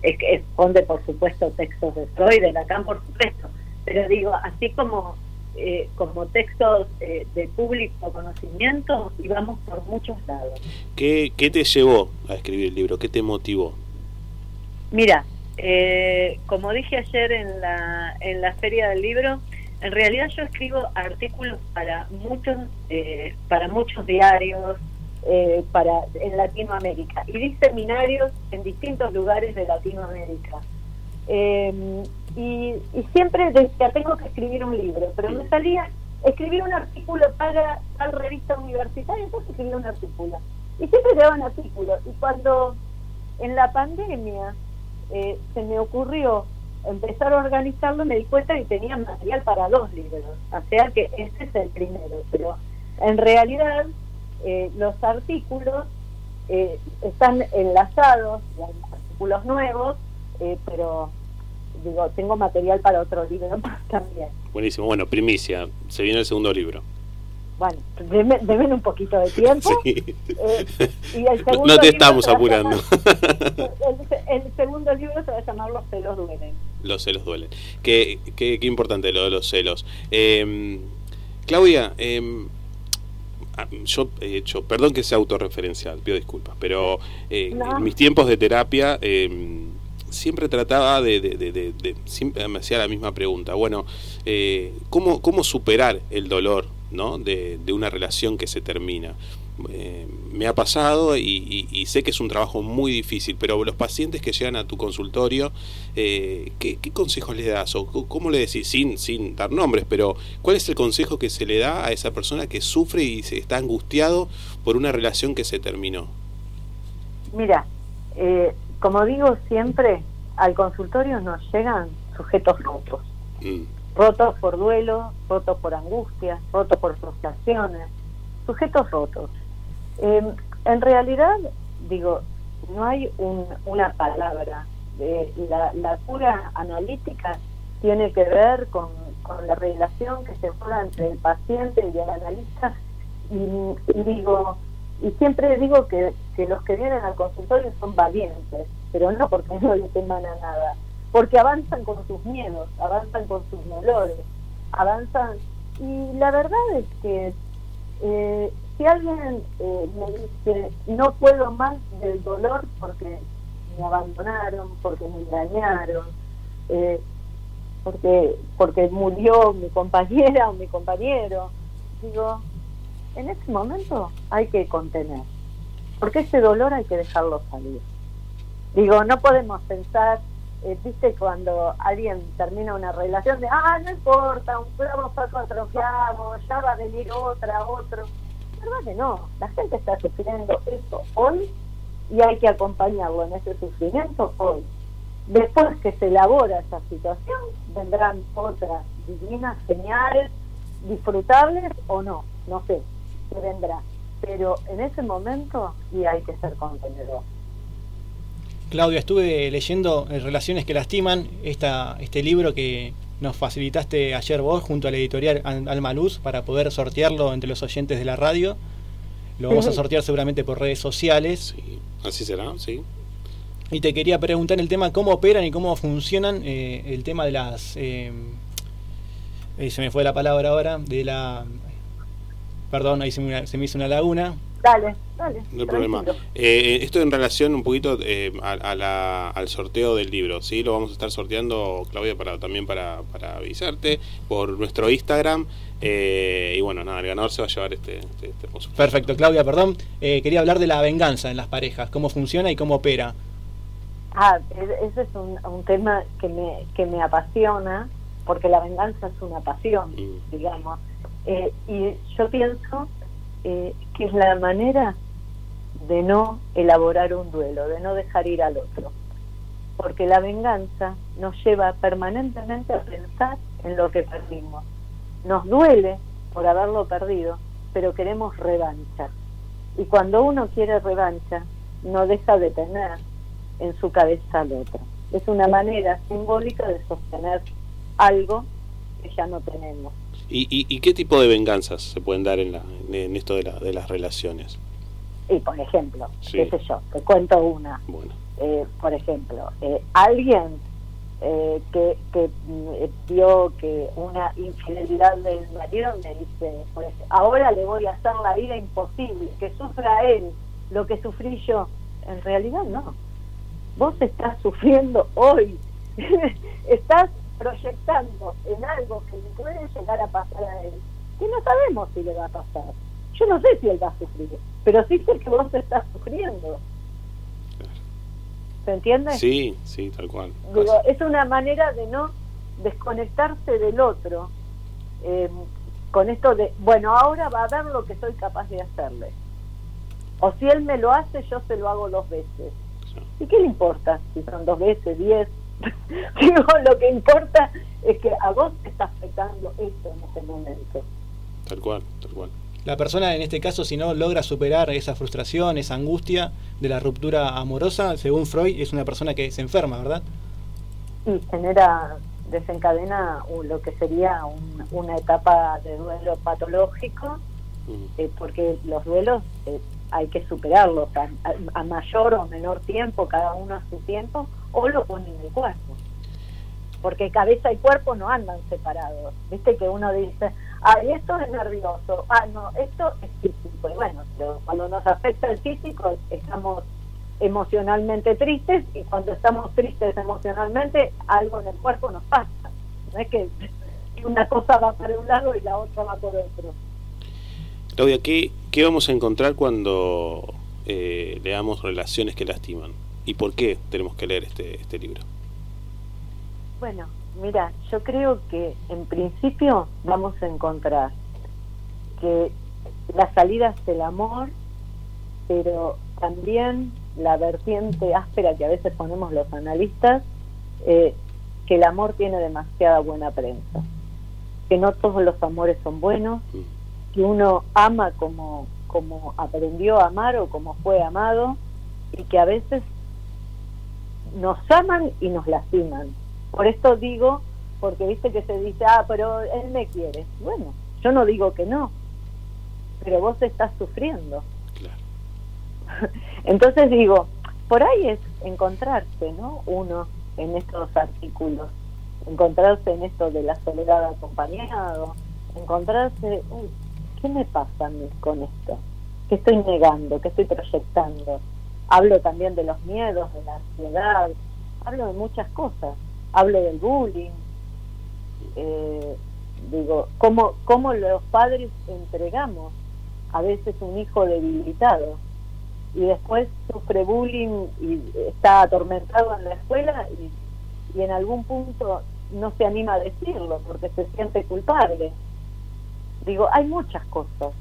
Es, esconde, por supuesto, textos de Freud, de Lacan, por supuesto. Pero digo, así como, eh, como textos eh, de público conocimiento, íbamos por muchos lados. ¿Qué, ¿Qué te llevó a escribir el libro? ¿Qué te motivó? Mira, eh, como dije ayer en la, en la feria del libro, en realidad yo escribo artículos para muchos, para muchos diarios, eh, para en Latinoamérica y di seminarios en distintos lugares de Latinoamérica. Eh, y, siempre decía, tengo que escribir un libro, pero me salía escribir un artículo para tal revista universitaria, entonces escribía un artículo. Y siempre llevaban artículos. Y cuando en la pandemia eh, se me ocurrió empezar a organizarlo, me di cuenta que tenía material para dos libros. O sea que este es el primero. Pero en realidad eh, los artículos eh, están enlazados, artículos nuevos, eh, pero digo, tengo material para otro libro también. Buenísimo, bueno, primicia, se viene el segundo libro. Bueno, deben un poquito de tiempo. no te estamos apurando. el, segundo libro se va a llamar Los celos duelen. Los celos duelen. Qué, qué, qué importante lo de los celos. Claudia, eh, yo he hecho, perdón que sea autorreferencial, pido disculpas, pero eh, en mis tiempos de terapia em, siempre trataba de, de, siempre me hacía la misma pregunta, bueno, eh, ¿cómo, ¿cómo superar el dolor ¿no? de, una relación que se termina? Eh, me ha pasado y, sé que es un trabajo muy difícil, pero los pacientes que llegan a tu consultorio, eh, ¿qué, consejos le das? ¿O cómo le decís, sin, sin dar nombres, pero cuál es el consejo que se le da a esa persona que sufre y se está angustiado por una relación que se terminó? Mira, eh, como digo siempre, al consultorio nos llegan sujetos rotos. Mm. Rotos por duelo, rotos por angustia, rotos por frustraciones, sujetos rotos. Eh, en realidad, digo, no hay una palabra. Eh, la, cura analítica tiene que ver con, la relación que se forma entre el paciente y el analista. Y, digo, y siempre digo que, que, los que vienen al consultorio son valientes, pero no porque no les emana nada, porque avanzan con sus miedos, avanzan con sus dolores, avanzan. Y la verdad es que eh, si alguien eh, me dice, no puedo más del dolor porque me abandonaron, porque me engañaron, eh, porque, porque murió mi compañera o mi compañero, digo, en ese momento hay que contener, porque ese dolor hay que dejarlo salir. Digo, no podemos pensar, eh, viste, cuando alguien termina una relación de, ah, no importa, un clavo fue atrofiado, ya va a venir otra, otro que no, la gente está sufriendo eso hoy y hay que acompañarlo en ese sufrimiento hoy. Después que se elabora esa situación, vendrán otras divinas, geniales, disfrutables o no, no sé, que vendrá. Pero en ese momento y hay que ser contenedor. Claudia, estuve leyendo Relaciones que Lastiman, esta, este libro que nos facilitaste ayer vos junto a la editorial Alma Luz para poder sortearlo entre los oyentes de la radio. Lo vamos a sortear seguramente por redes sociales. Sí, así será, sí. Y te quería preguntar el tema cómo operan y cómo funcionan eh, el tema de las... Eh, se me fue la palabra ahora, de la... Perdón, ahí se me, se me hizo una laguna. Dale, dale. No hay problema. Eh, esto en relación un poquito eh, al sorteo del libro, ¿sí? Lo vamos a estar sorteando, Claudia, para también para, para avisarte por nuestro Instagram. Eh, y bueno, nada, el ganador se va a llevar este, este, este Perfecto, Claudia, perdón. quería hablar de la venganza en las parejas, cómo funciona y cómo opera. Ah, ese es un, un tema que me, que me apasiona porque la venganza es una pasión, Mm. digamos. Eh, y yo pienso eh, que es la manera de no elaborar un duelo, de no dejar ir al otro. Porque la venganza nos lleva permanentemente a pensar en lo que perdimos. Nos duele por haberlo perdido, pero queremos revancha. Y cuando uno quiere revancha, no deja de tener en su cabeza al otro. Es una manera simbólica de sostener algo que ya no tenemos. ¿Y, y, y qué tipo de venganzas se pueden dar en, la, en esto de, la, de las relaciones? Y por ejemplo, Sí. qué sé yo, te cuento una. Bueno. Eh, por ejemplo, eh, alguien eh, que, que eh, vio que una infidelidad del marido me dice, ejemplo, ahora le voy a hacer la vida imposible, que sufra él lo que sufrí yo. En realidad no. Vos estás sufriendo hoy. estás proyectando en algo que le puede llegar a pasar a él, que no sabemos si le va a pasar. Yo no sé si él va a sufrir, pero sí sé que vos estás sufriendo. ¿Se entiende? Sí, sí, tal cual. Digo, es una manera de no desconectarse del otro eh, con esto de, bueno, ahora va a ver lo que soy capaz de hacerle. O si él me lo hace, yo se lo hago dos veces. ¿Y qué le importa si son dos veces, diez? Digo, lo que importa es que a vos te está afectando esto en este momento. Tal cual, tal cual. La persona en este caso, si no logra superar esa frustración, esa angustia de la ruptura amorosa, según Freud, es una persona que se enferma, ¿verdad? y genera, desencadena lo que sería un- una etapa de duelo patológico, eh, porque los duelos eh, hay que superarlos a mayor o menor tiempo, cada uno a su tiempo, o lo pone en el cuerpo. Porque cabeza y cuerpo no andan separados. Viste que uno dice, ah, esto es nervioso, ah, no, esto es físico. Y bueno, cuando nos afecta el físico, estamos emocionalmente tristes y cuando estamos tristes emocionalmente algo en el cuerpo nos pasa no es que una cosa va para un lado y la otra va por otro Claudia, ¿qué, qué vamos a encontrar cuando eh, leamos Relaciones que lastiman? ¿Y por qué tenemos que leer este, este libro? bueno mira yo creo que en principio vamos a encontrar que la salida es el amor pero también la vertiente áspera que a veces ponemos los analistas eh, que el amor tiene demasiada buena prensa que no todos los amores son buenos que uno ama como, como aprendió a amar o como fue amado y que a veces nos aman y nos lastiman. Por esto digo, porque viste que se dice, ah, pero él me quiere. Bueno, yo no digo que no, pero vos estás sufriendo. Entonces digo, por ahí es encontrarse, ¿no? Uno en estos artículos, encontrarse en esto de la soledad acompañado, encontrarse, uy, ¿qué me pasa a mí con esto? ¿Qué estoy negando? ¿Qué estoy proyectando? Hablo también de los miedos, de la ansiedad, hablo de muchas cosas, hablo del bullying, eh, digo, ¿cómo, ¿cómo los padres entregamos a veces un hijo debilitado? y después sufre bullying y está atormentado en la escuela y, y en algún punto no se anima a decirlo porque se siente culpable. Digo, hay muchas cosas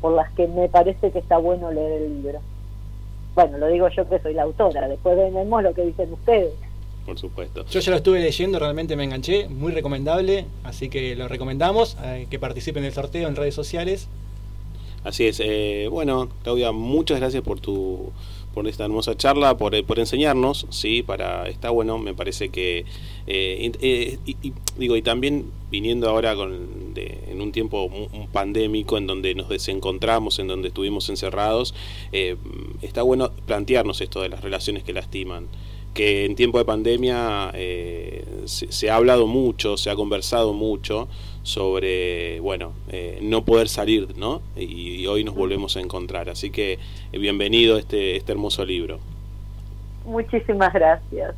por las que me parece que está bueno leer el libro. Bueno, lo digo yo que soy la autora, después vemos lo que dicen ustedes. Por supuesto. Yo ya lo estuve leyendo, realmente me enganché, muy recomendable, así que lo recomendamos, eh, que participen del sorteo en redes sociales. Así es. Eh, bueno, Claudia, muchas gracias por tu por esta hermosa charla, por, eh, por enseñarnos, sí, para está bueno, me parece que eh, eh, y, y, digo y también viniendo ahora con de, en un tiempo un, pandémico en donde nos desencontramos, en donde estuvimos encerrados, eh, está bueno plantearnos esto de las relaciones que lastiman que en tiempo de pandemia se, se, ha hablado mucho, se ha conversado mucho sobre, bueno, eh, no poder salir, ¿no? Y, y, hoy nos volvemos a encontrar. Así que eh, bienvenido a este, este hermoso libro. Muchísimas gracias.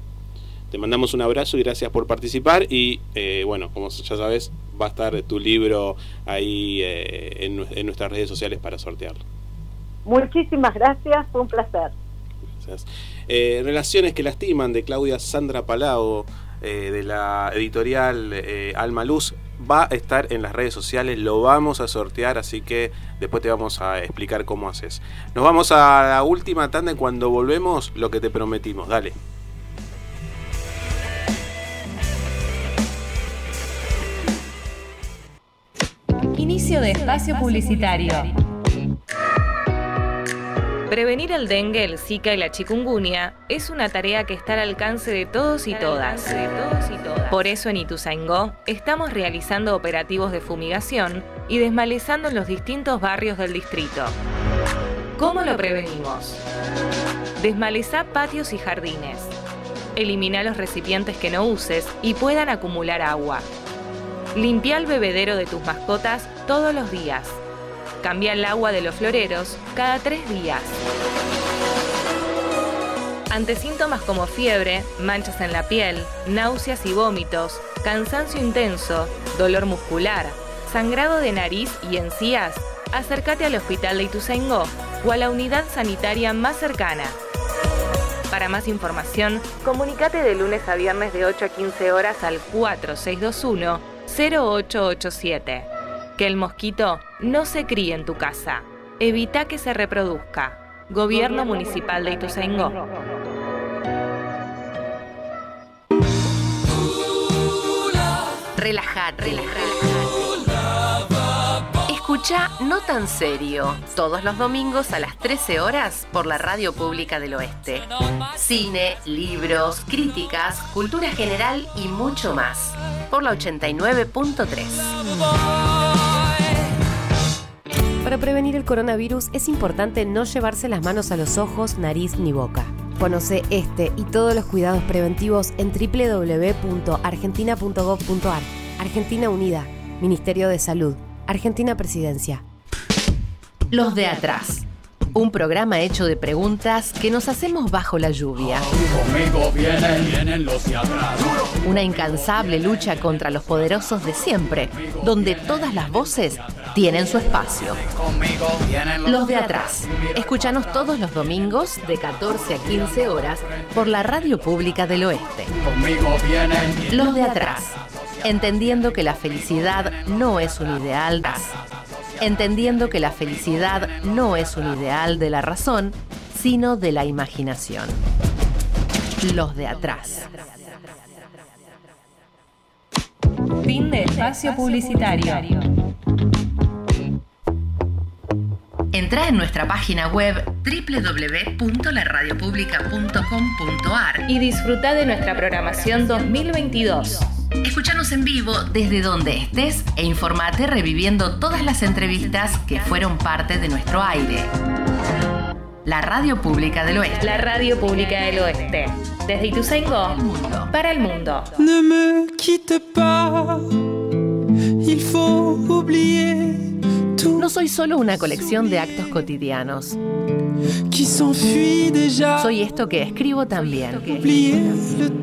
Te mandamos un abrazo y gracias por participar. Y eh, bueno, como ya sabes, va a estar tu libro ahí eh, en, en nuestras redes sociales para sortearlo. Muchísimas gracias, fue un placer. Gracias. Eh, Relaciones que lastiman de Claudia Sandra Palau. eh, de la editorial eh, Alma Luz va a estar en las redes sociales, lo vamos a sortear, así que después te vamos a explicar cómo haces. Nos vamos a la última tanda y cuando volvemos lo que te prometimos, dale. Inicio de espacio publicitario. Prevenir el dengue, el zika y la chikungunya es una tarea que está al alcance de todos y todas. Por eso en Ituzaingó estamos realizando operativos de fumigación y desmalezando en los distintos barrios del distrito. ¿Cómo lo prevenimos? Desmalezá patios y jardines. Elimina los recipientes que no uses y puedan acumular agua. Limpia el bebedero de tus mascotas todos los días. Cambia el agua de los floreros cada tres días. Ante síntomas como fiebre, manchas en la piel, náuseas y vómitos, cansancio intenso, dolor muscular, sangrado de nariz y encías, acércate al hospital de Ituzaingó o a la unidad sanitaria más cercana. Para más información, comunícate de lunes a viernes de 8 a 15 horas al 4621 0887. Que el mosquito no se críe en tu casa. Evita que se reproduzca. Gobierno Municipal de Ituzaingó. Relajate, relajate. Escucha No Tan Serio, todos los domingos a las 13 horas por la Radio Pública del Oeste. Cine, libros, críticas, cultura general y mucho más. Por la 89.3. Para prevenir el coronavirus es importante no llevarse las manos a los ojos, nariz ni boca. Conoce este y todos los cuidados preventivos en www.argentina.gov.ar. Argentina Unida, Ministerio de Salud, Argentina Presidencia. Los de atrás. Un programa hecho de preguntas que nos hacemos bajo la lluvia. Una incansable lucha contra los poderosos de siempre, donde todas las voces tienen su espacio. Los de atrás. Escúchanos todos los domingos de 14 a 15 horas por la Radio Pública del Oeste. Los de atrás. Entendiendo que la felicidad no es un ideal, entendiendo que la felicidad no es un ideal de la razón, sino de la imaginación. Los de atrás. Fin de espacio publicitario. Entra en nuestra página web www.laradiopublica.com.ar y disfruta de nuestra programación 2022. Escúchanos en vivo desde donde estés e informate reviviendo todas las entrevistas que fueron parte de nuestro aire. La Radio Pública del Oeste. La Radio Pública del Oeste. Desde Ituzaingó para el mundo. Ne me quitte pas, il faut oublier No soy solo una colección de actos cotidianos. Soy esto que escribo también.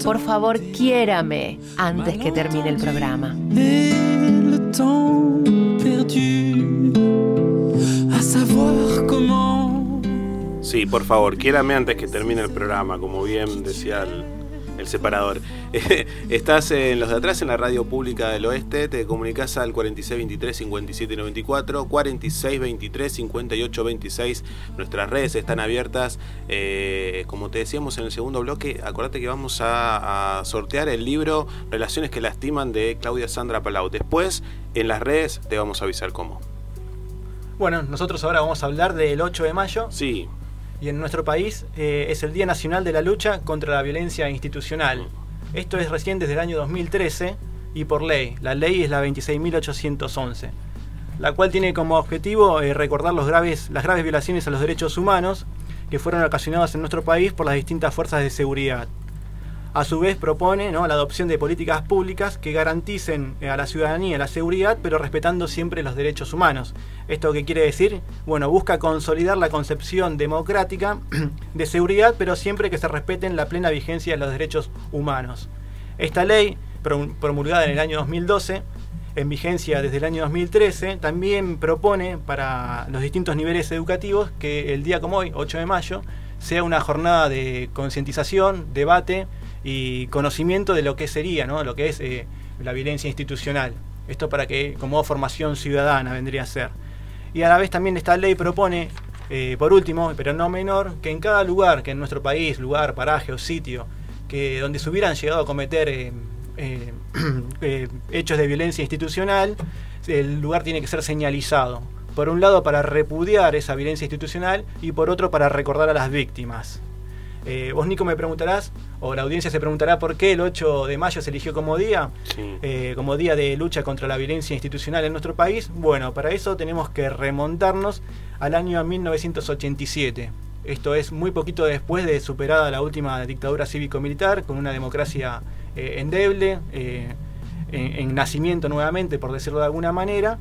Por favor, quiérame antes que termine el programa. Sí, por favor, quiérame antes que termine el programa, como bien decía el, el separador. Estás en los de atrás en la radio pública del oeste, te comunicas al 4623-5794, 4623-5826. Nuestras redes están abiertas. Eh, como te decíamos en el segundo bloque, acordate que vamos a, a sortear el libro Relaciones que lastiman de Claudia Sandra Palau. Después, en las redes, te vamos a avisar cómo. Bueno, nosotros ahora vamos a hablar del 8 de mayo. Sí. Y en nuestro país eh, es el Día Nacional de la Lucha contra la Violencia Institucional. Esto es recién desde el año 2013 y por ley. La ley es la 26.811, la cual tiene como objetivo eh, recordar las graves violaciones a los derechos humanos que fueron ocasionadas en nuestro país por las distintas fuerzas de seguridad. A su vez propone ¿no? la adopción de políticas públicas que garanticen eh, a la ciudadanía la seguridad, pero respetando siempre los derechos humanos. ¿Esto qué quiere decir? Bueno, busca consolidar la concepción democrática de seguridad, pero siempre que se respeten la plena vigencia de los derechos humanos. Esta ley, pro- promulgada en el año 2012, en vigencia desde el año 2013, también propone para los distintos niveles educativos que el día como hoy, 8 de mayo, sea una jornada de concientización, debate y conocimiento de lo que sería, ¿no? lo que es eh, la violencia institucional. Esto para que, como formación ciudadana, vendría a ser. Y a la vez también esta ley propone, eh, por último, pero no menor, que en cada lugar, que en nuestro país, lugar, paraje o sitio, que donde se hubieran llegado a cometer eh, hechos de violencia institucional, el lugar tiene que ser señalizado. Por un lado para repudiar esa violencia institucional y por otro para recordar a las víctimas. Vos, Nico, me preguntarás, o la audiencia se preguntará por qué el 8 de mayo se eligió como día, eh, como día de lucha contra la violencia institucional en nuestro país. Bueno, para eso tenemos que remontarnos al año 1987. Esto es muy poquito después de superada la última dictadura cívico-militar, con una democracia eh, endeble, en, en, nacimiento nuevamente, por decirlo de alguna manera.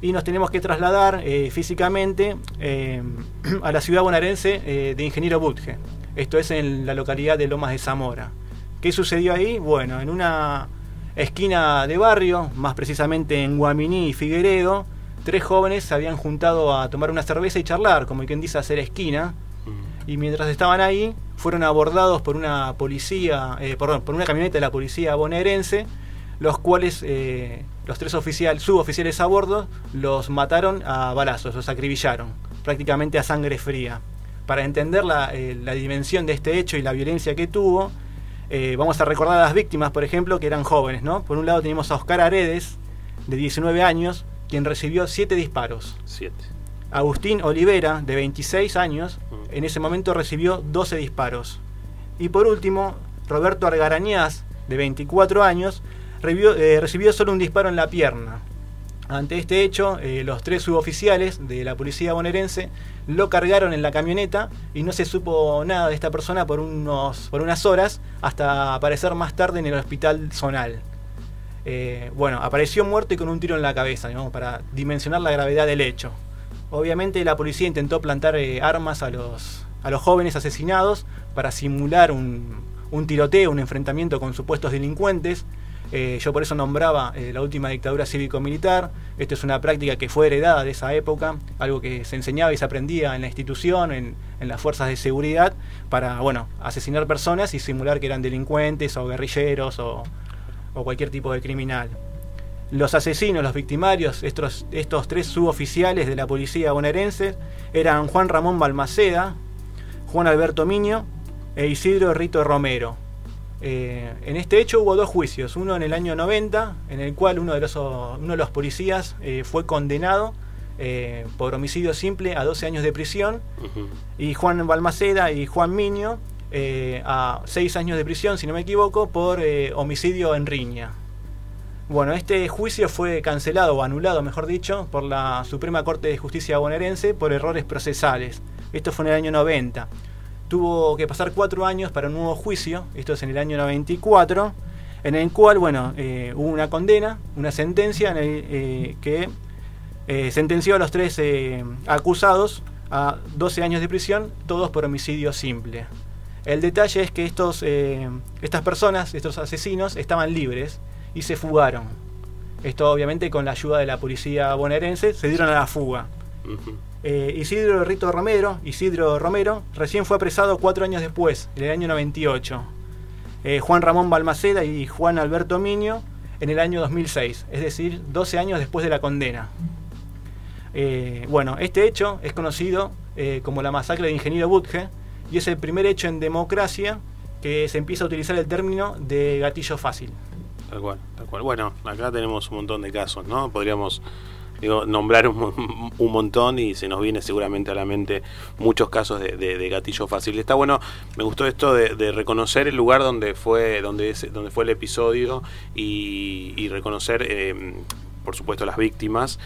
Y nos tenemos que trasladar físicamente a la ciudad bonaerense de Ingeniero Butge. Esto es en la localidad de Lomas de Zamora. ¿Qué sucedió ahí? Bueno, en una esquina de barrio, más precisamente en Guaminí y Figueredo, tres jóvenes se habían juntado a tomar una cerveza y charlar, como quien dice hacer esquina. Y mientras estaban ahí, fueron abordados por una policía, eh, perdón, por una camioneta de la policía bonaerense, los cuales eh, los tres oficiales, suboficiales a bordo los mataron a balazos, los acribillaron, prácticamente a sangre fría para entender eh, la, dimensión de este hecho y la violencia que tuvo, eh, vamos a recordar a las víctimas, por ejemplo, que eran jóvenes, ¿no? Por un lado tenemos a Oscar Aredes, de 19 años, quien recibió 7 disparos. 7. Agustín Olivera, de 26 años, mm. en ese momento recibió 12 disparos. Y por último, Roberto Argarañaz, de 24 años, eh, recibió solo un disparo en la pierna. Ante este hecho, eh, los tres suboficiales de la policía bonaerense lo cargaron en la camioneta y no se supo nada de esta persona por, unos, por unas horas hasta aparecer más tarde en el hospital zonal. Eh, bueno, apareció muerto y con un tiro en la cabeza, para dimensionar la gravedad del hecho. Obviamente la policía intentó plantar eh, armas a los, a los jóvenes asesinados para simular un, un tiroteo, un enfrentamiento con supuestos delincuentes. Eh, yo por eso nombraba eh, la última dictadura cívico-militar. Esto es una práctica que fue heredada de esa época, algo que se enseñaba y se aprendía en la institución, en, las fuerzas de seguridad, para bueno, asesinar personas y simular que eran delincuentes o guerrilleros o, cualquier tipo de criminal. Los asesinos, los victimarios, estos, estos tres suboficiales de la policía bonaerense, eran Juan Ramón Balmaceda, Juan Alberto Miño e Isidro Rito Romero eh, en este hecho hubo dos juicios, uno en el año 90, en el cual uno de los, uno de los policías eh, fue condenado eh, por homicidio simple a 12 años de prisión, y Juan Balmaceda y Juan Miño a 6 años de prisión, si no me equivoco, por homicidio en riña. Bueno, este juicio fue cancelado o anulado, mejor dicho, por la Suprema Corte de Justicia bonaerense por errores procesales. Esto fue en el año 90 tuvo que pasar cuatro años para un nuevo juicio, esto es en el año 94, en el cual, bueno, eh, hubo una condena, una sentencia en el, eh, que eh, sentenció a los tres acusados a 12 años de prisión, todos por homicidio simple. El detalle es que estos, estas personas, estos asesinos, estaban libres y se fugaron. Esto obviamente con la ayuda de la policía bonaerense, se dieron a la fuga. Eh, Isidro Rito Romero, Isidro Romero, recién fue apresado cuatro años después, en el año 98. Eh, Juan Ramón Balmaceda y Juan Alberto Miño en el año 2006, es decir, 12 años después de la condena. Eh, bueno, este hecho es conocido como la masacre de Ingeniero Butge y es el primer hecho en democracia que se empieza a utilizar el término de gatillo fácil. Tal cual, tal cual. Bueno, acá tenemos un montón de casos, ¿no? Podríamos digo, nombrar un, montón y se nos viene seguramente a la mente muchos casos de, gatillo fácil. Está bueno, me gustó esto de, reconocer el lugar donde fue, donde, donde fue el episodio y, reconocer, eh, por supuesto, las víctimas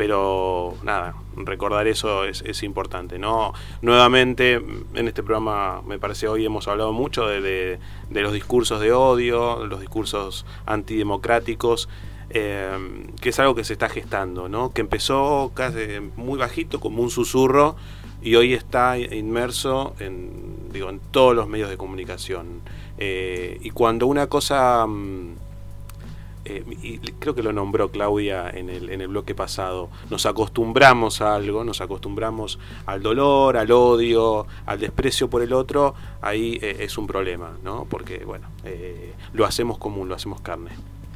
pero nada, recordar eso es, importante. ¿no? Nuevamente, en este programa, me parece hoy hemos hablado mucho de, de los discursos de odio, los discursos antidemocráticos, eh, que es algo que se está gestando, ¿no? que empezó casi muy bajito, como un susurro, y hoy está inmerso en, digo, en todos los medios de comunicación. Eh, y cuando una cosa mm, eh, y creo que lo nombró Claudia en el, en el bloque pasado, nos acostumbramos a algo, nos acostumbramos al dolor, al odio, al desprecio por el otro, ahí eh, es un problema, ¿no? Porque, bueno, lo hacemos común, lo hacemos carne.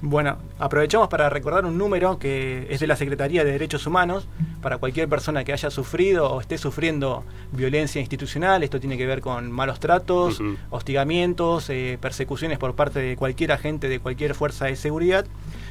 Bueno, aprovechamos para recordar un número que es de la Secretaría de Derechos Humanos para cualquier persona que haya sufrido o esté sufriendo violencia institucional. Esto tiene que ver con malos tratos, hostigamientos, eh, persecuciones por parte de cualquier agente de cualquier fuerza de seguridad.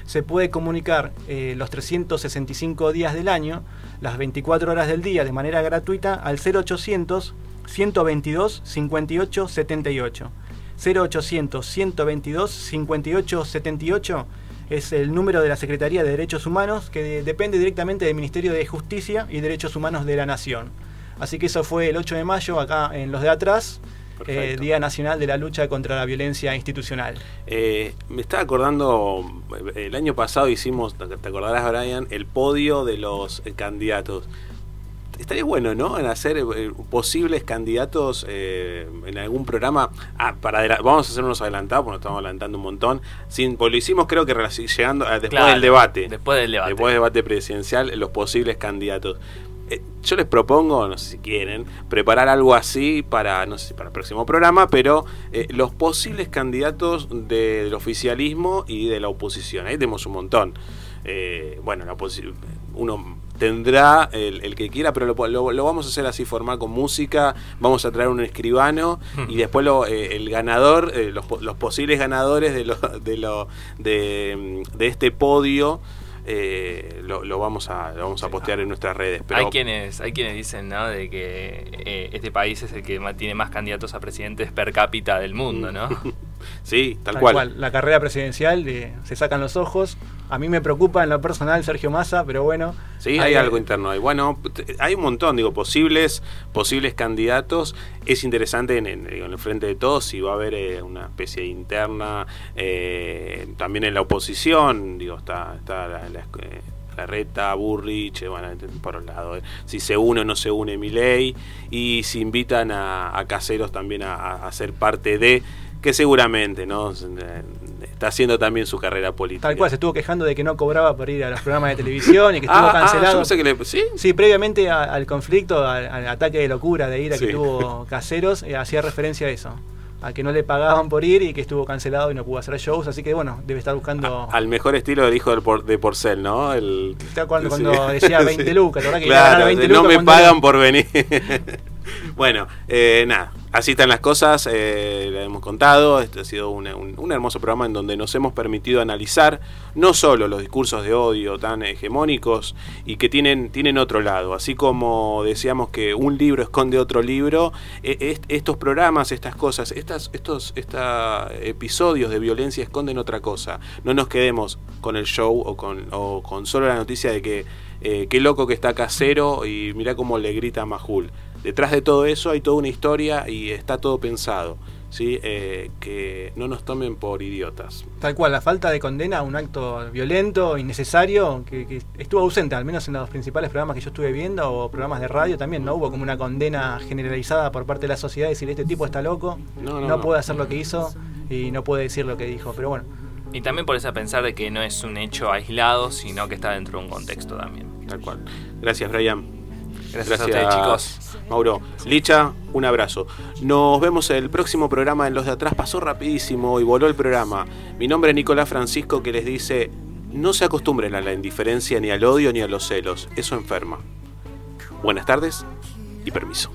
Se puede comunicar eh, los 365 días del año, las 24 horas del día de manera gratuita al 0800 122 58 78. 0800 122 58 78 es el número de la Secretaría de Derechos Humanos que de- depende directamente del Ministerio de Justicia y Derechos Humanos de la Nación. Así que eso fue el 8 de mayo acá en los de atrás, eh, Día Nacional de la Lucha contra la Violencia Institucional. Eh, me estaba acordando, el año pasado hicimos, te acordarás Brian, el podio de los candidatos. Estaría bueno, ¿no? En hacer eh, posibles candidatos eh, en algún programa. Ah, para vamos a hacer unos adelantados, porque nos estamos adelantando un montón. Sin, pues lo hicimos creo que llegando a- después Claro, del debate. Después del debate. Después del debate presidencial, los posibles candidatos. Eh, yo les propongo, no sé si quieren, preparar algo así para, no sé si para el próximo programa, pero eh, los posibles candidatos de- del oficialismo y de la oposición. Ahí tenemos un montón. Bueno, la oposi- uno tendrá el, el que quiera, pero lo, lo- lo vamos a hacer así formal con música, vamos a traer un escribano y después lo, eh, el ganador, eh, los, po- los posibles ganadores de, lo, de, lo, de, de este podio. eh, lo, lo vamos a lo vamos a postear en nuestras redes pero hay quienes hay quienes dicen ¿no? de que eh, este país es el que ma- tiene más candidatos a presidentes per cápita del mundo, ¿no? sí, tal, cual. La carrera presidencial eh, se sacan los ojos. A mí me preocupa en lo personal Sergio Massa, pero bueno. Sí, hay algo interno ahí. Bueno, hay un montón, digo, posibles, posibles candidatos. Es interesante en, en- digo, en el frente de todos si va a haber eh, una especie de interna, eh, también en la oposición, digo, está, está la, la, eh, Larreta, Burrich, eh, bueno, por un lado, eh, si se une o no se une Milei, y si invitan a, a caseros también a, a- a ser parte de, que seguramente, ¿no? Está haciendo también su carrera política. Tal cual, se estuvo quejando de que no cobraba por ir a los programas de televisión y que estuvo Ah, ah, cancelado. pensé que le- ¿sí? previamente a- al conflicto, al, al ataque de locura de ira Sí. que tuvo Caseros, eh, hacía referencia a eso. A que no le pagaban por ir y que estuvo cancelado y no pudo hacer shows, así que bueno, debe estar buscando. Al mejor estilo del hijo del por- de Porcel, ¿no? El, ¿Te acuerdas cuando decía 20 lucas? ¿te acordás que iba a claro, ganar 20 de no lucas me pagan era- por venir. Bueno, eh, nada, así están las cosas, eh, le hemos contado, este ha sido un, hermoso programa en donde nos hemos permitido analizar no solo los discursos de odio tan hegemónicos y que tienen, tienen otro lado, así como decíamos que un libro esconde otro libro, eh, est- estos programas, estas cosas, estas, estos esta episodios de violencia esconden otra cosa. No nos quedemos con el show o con, o con solo la noticia de que eh, qué loco que está casero y mira cómo le grita a Majul. Detrás de todo eso hay toda una historia y está todo pensado. ¿sí? Eh, que no nos tomen por idiotas. Tal cual, la falta de condena a un acto violento, innecesario, que, que estuvo ausente, al menos en los principales programas que yo estuve viendo, o programas de radio también, no hubo como una condena generalizada por parte de la sociedad, decir, este tipo está loco, No, no, no, no. puede hacer lo que hizo y no puede decir lo que dijo, pero bueno. Y también por eso a pensar de que no es un hecho aislado, sino que está dentro de un contexto también. Tal cual. Gracias, Brian. Gracias a ustedes, chicos. Mauro, Licha, un abrazo. Nos vemos en el próximo programa en Los de Atrás. Pasó rapidísimo y voló el programa. Mi nombre es Nicolás Francisco que les dice, no se acostumbren a la indiferencia, ni al odio, ni a los celos. Eso enferma. Buenas tardes y permiso.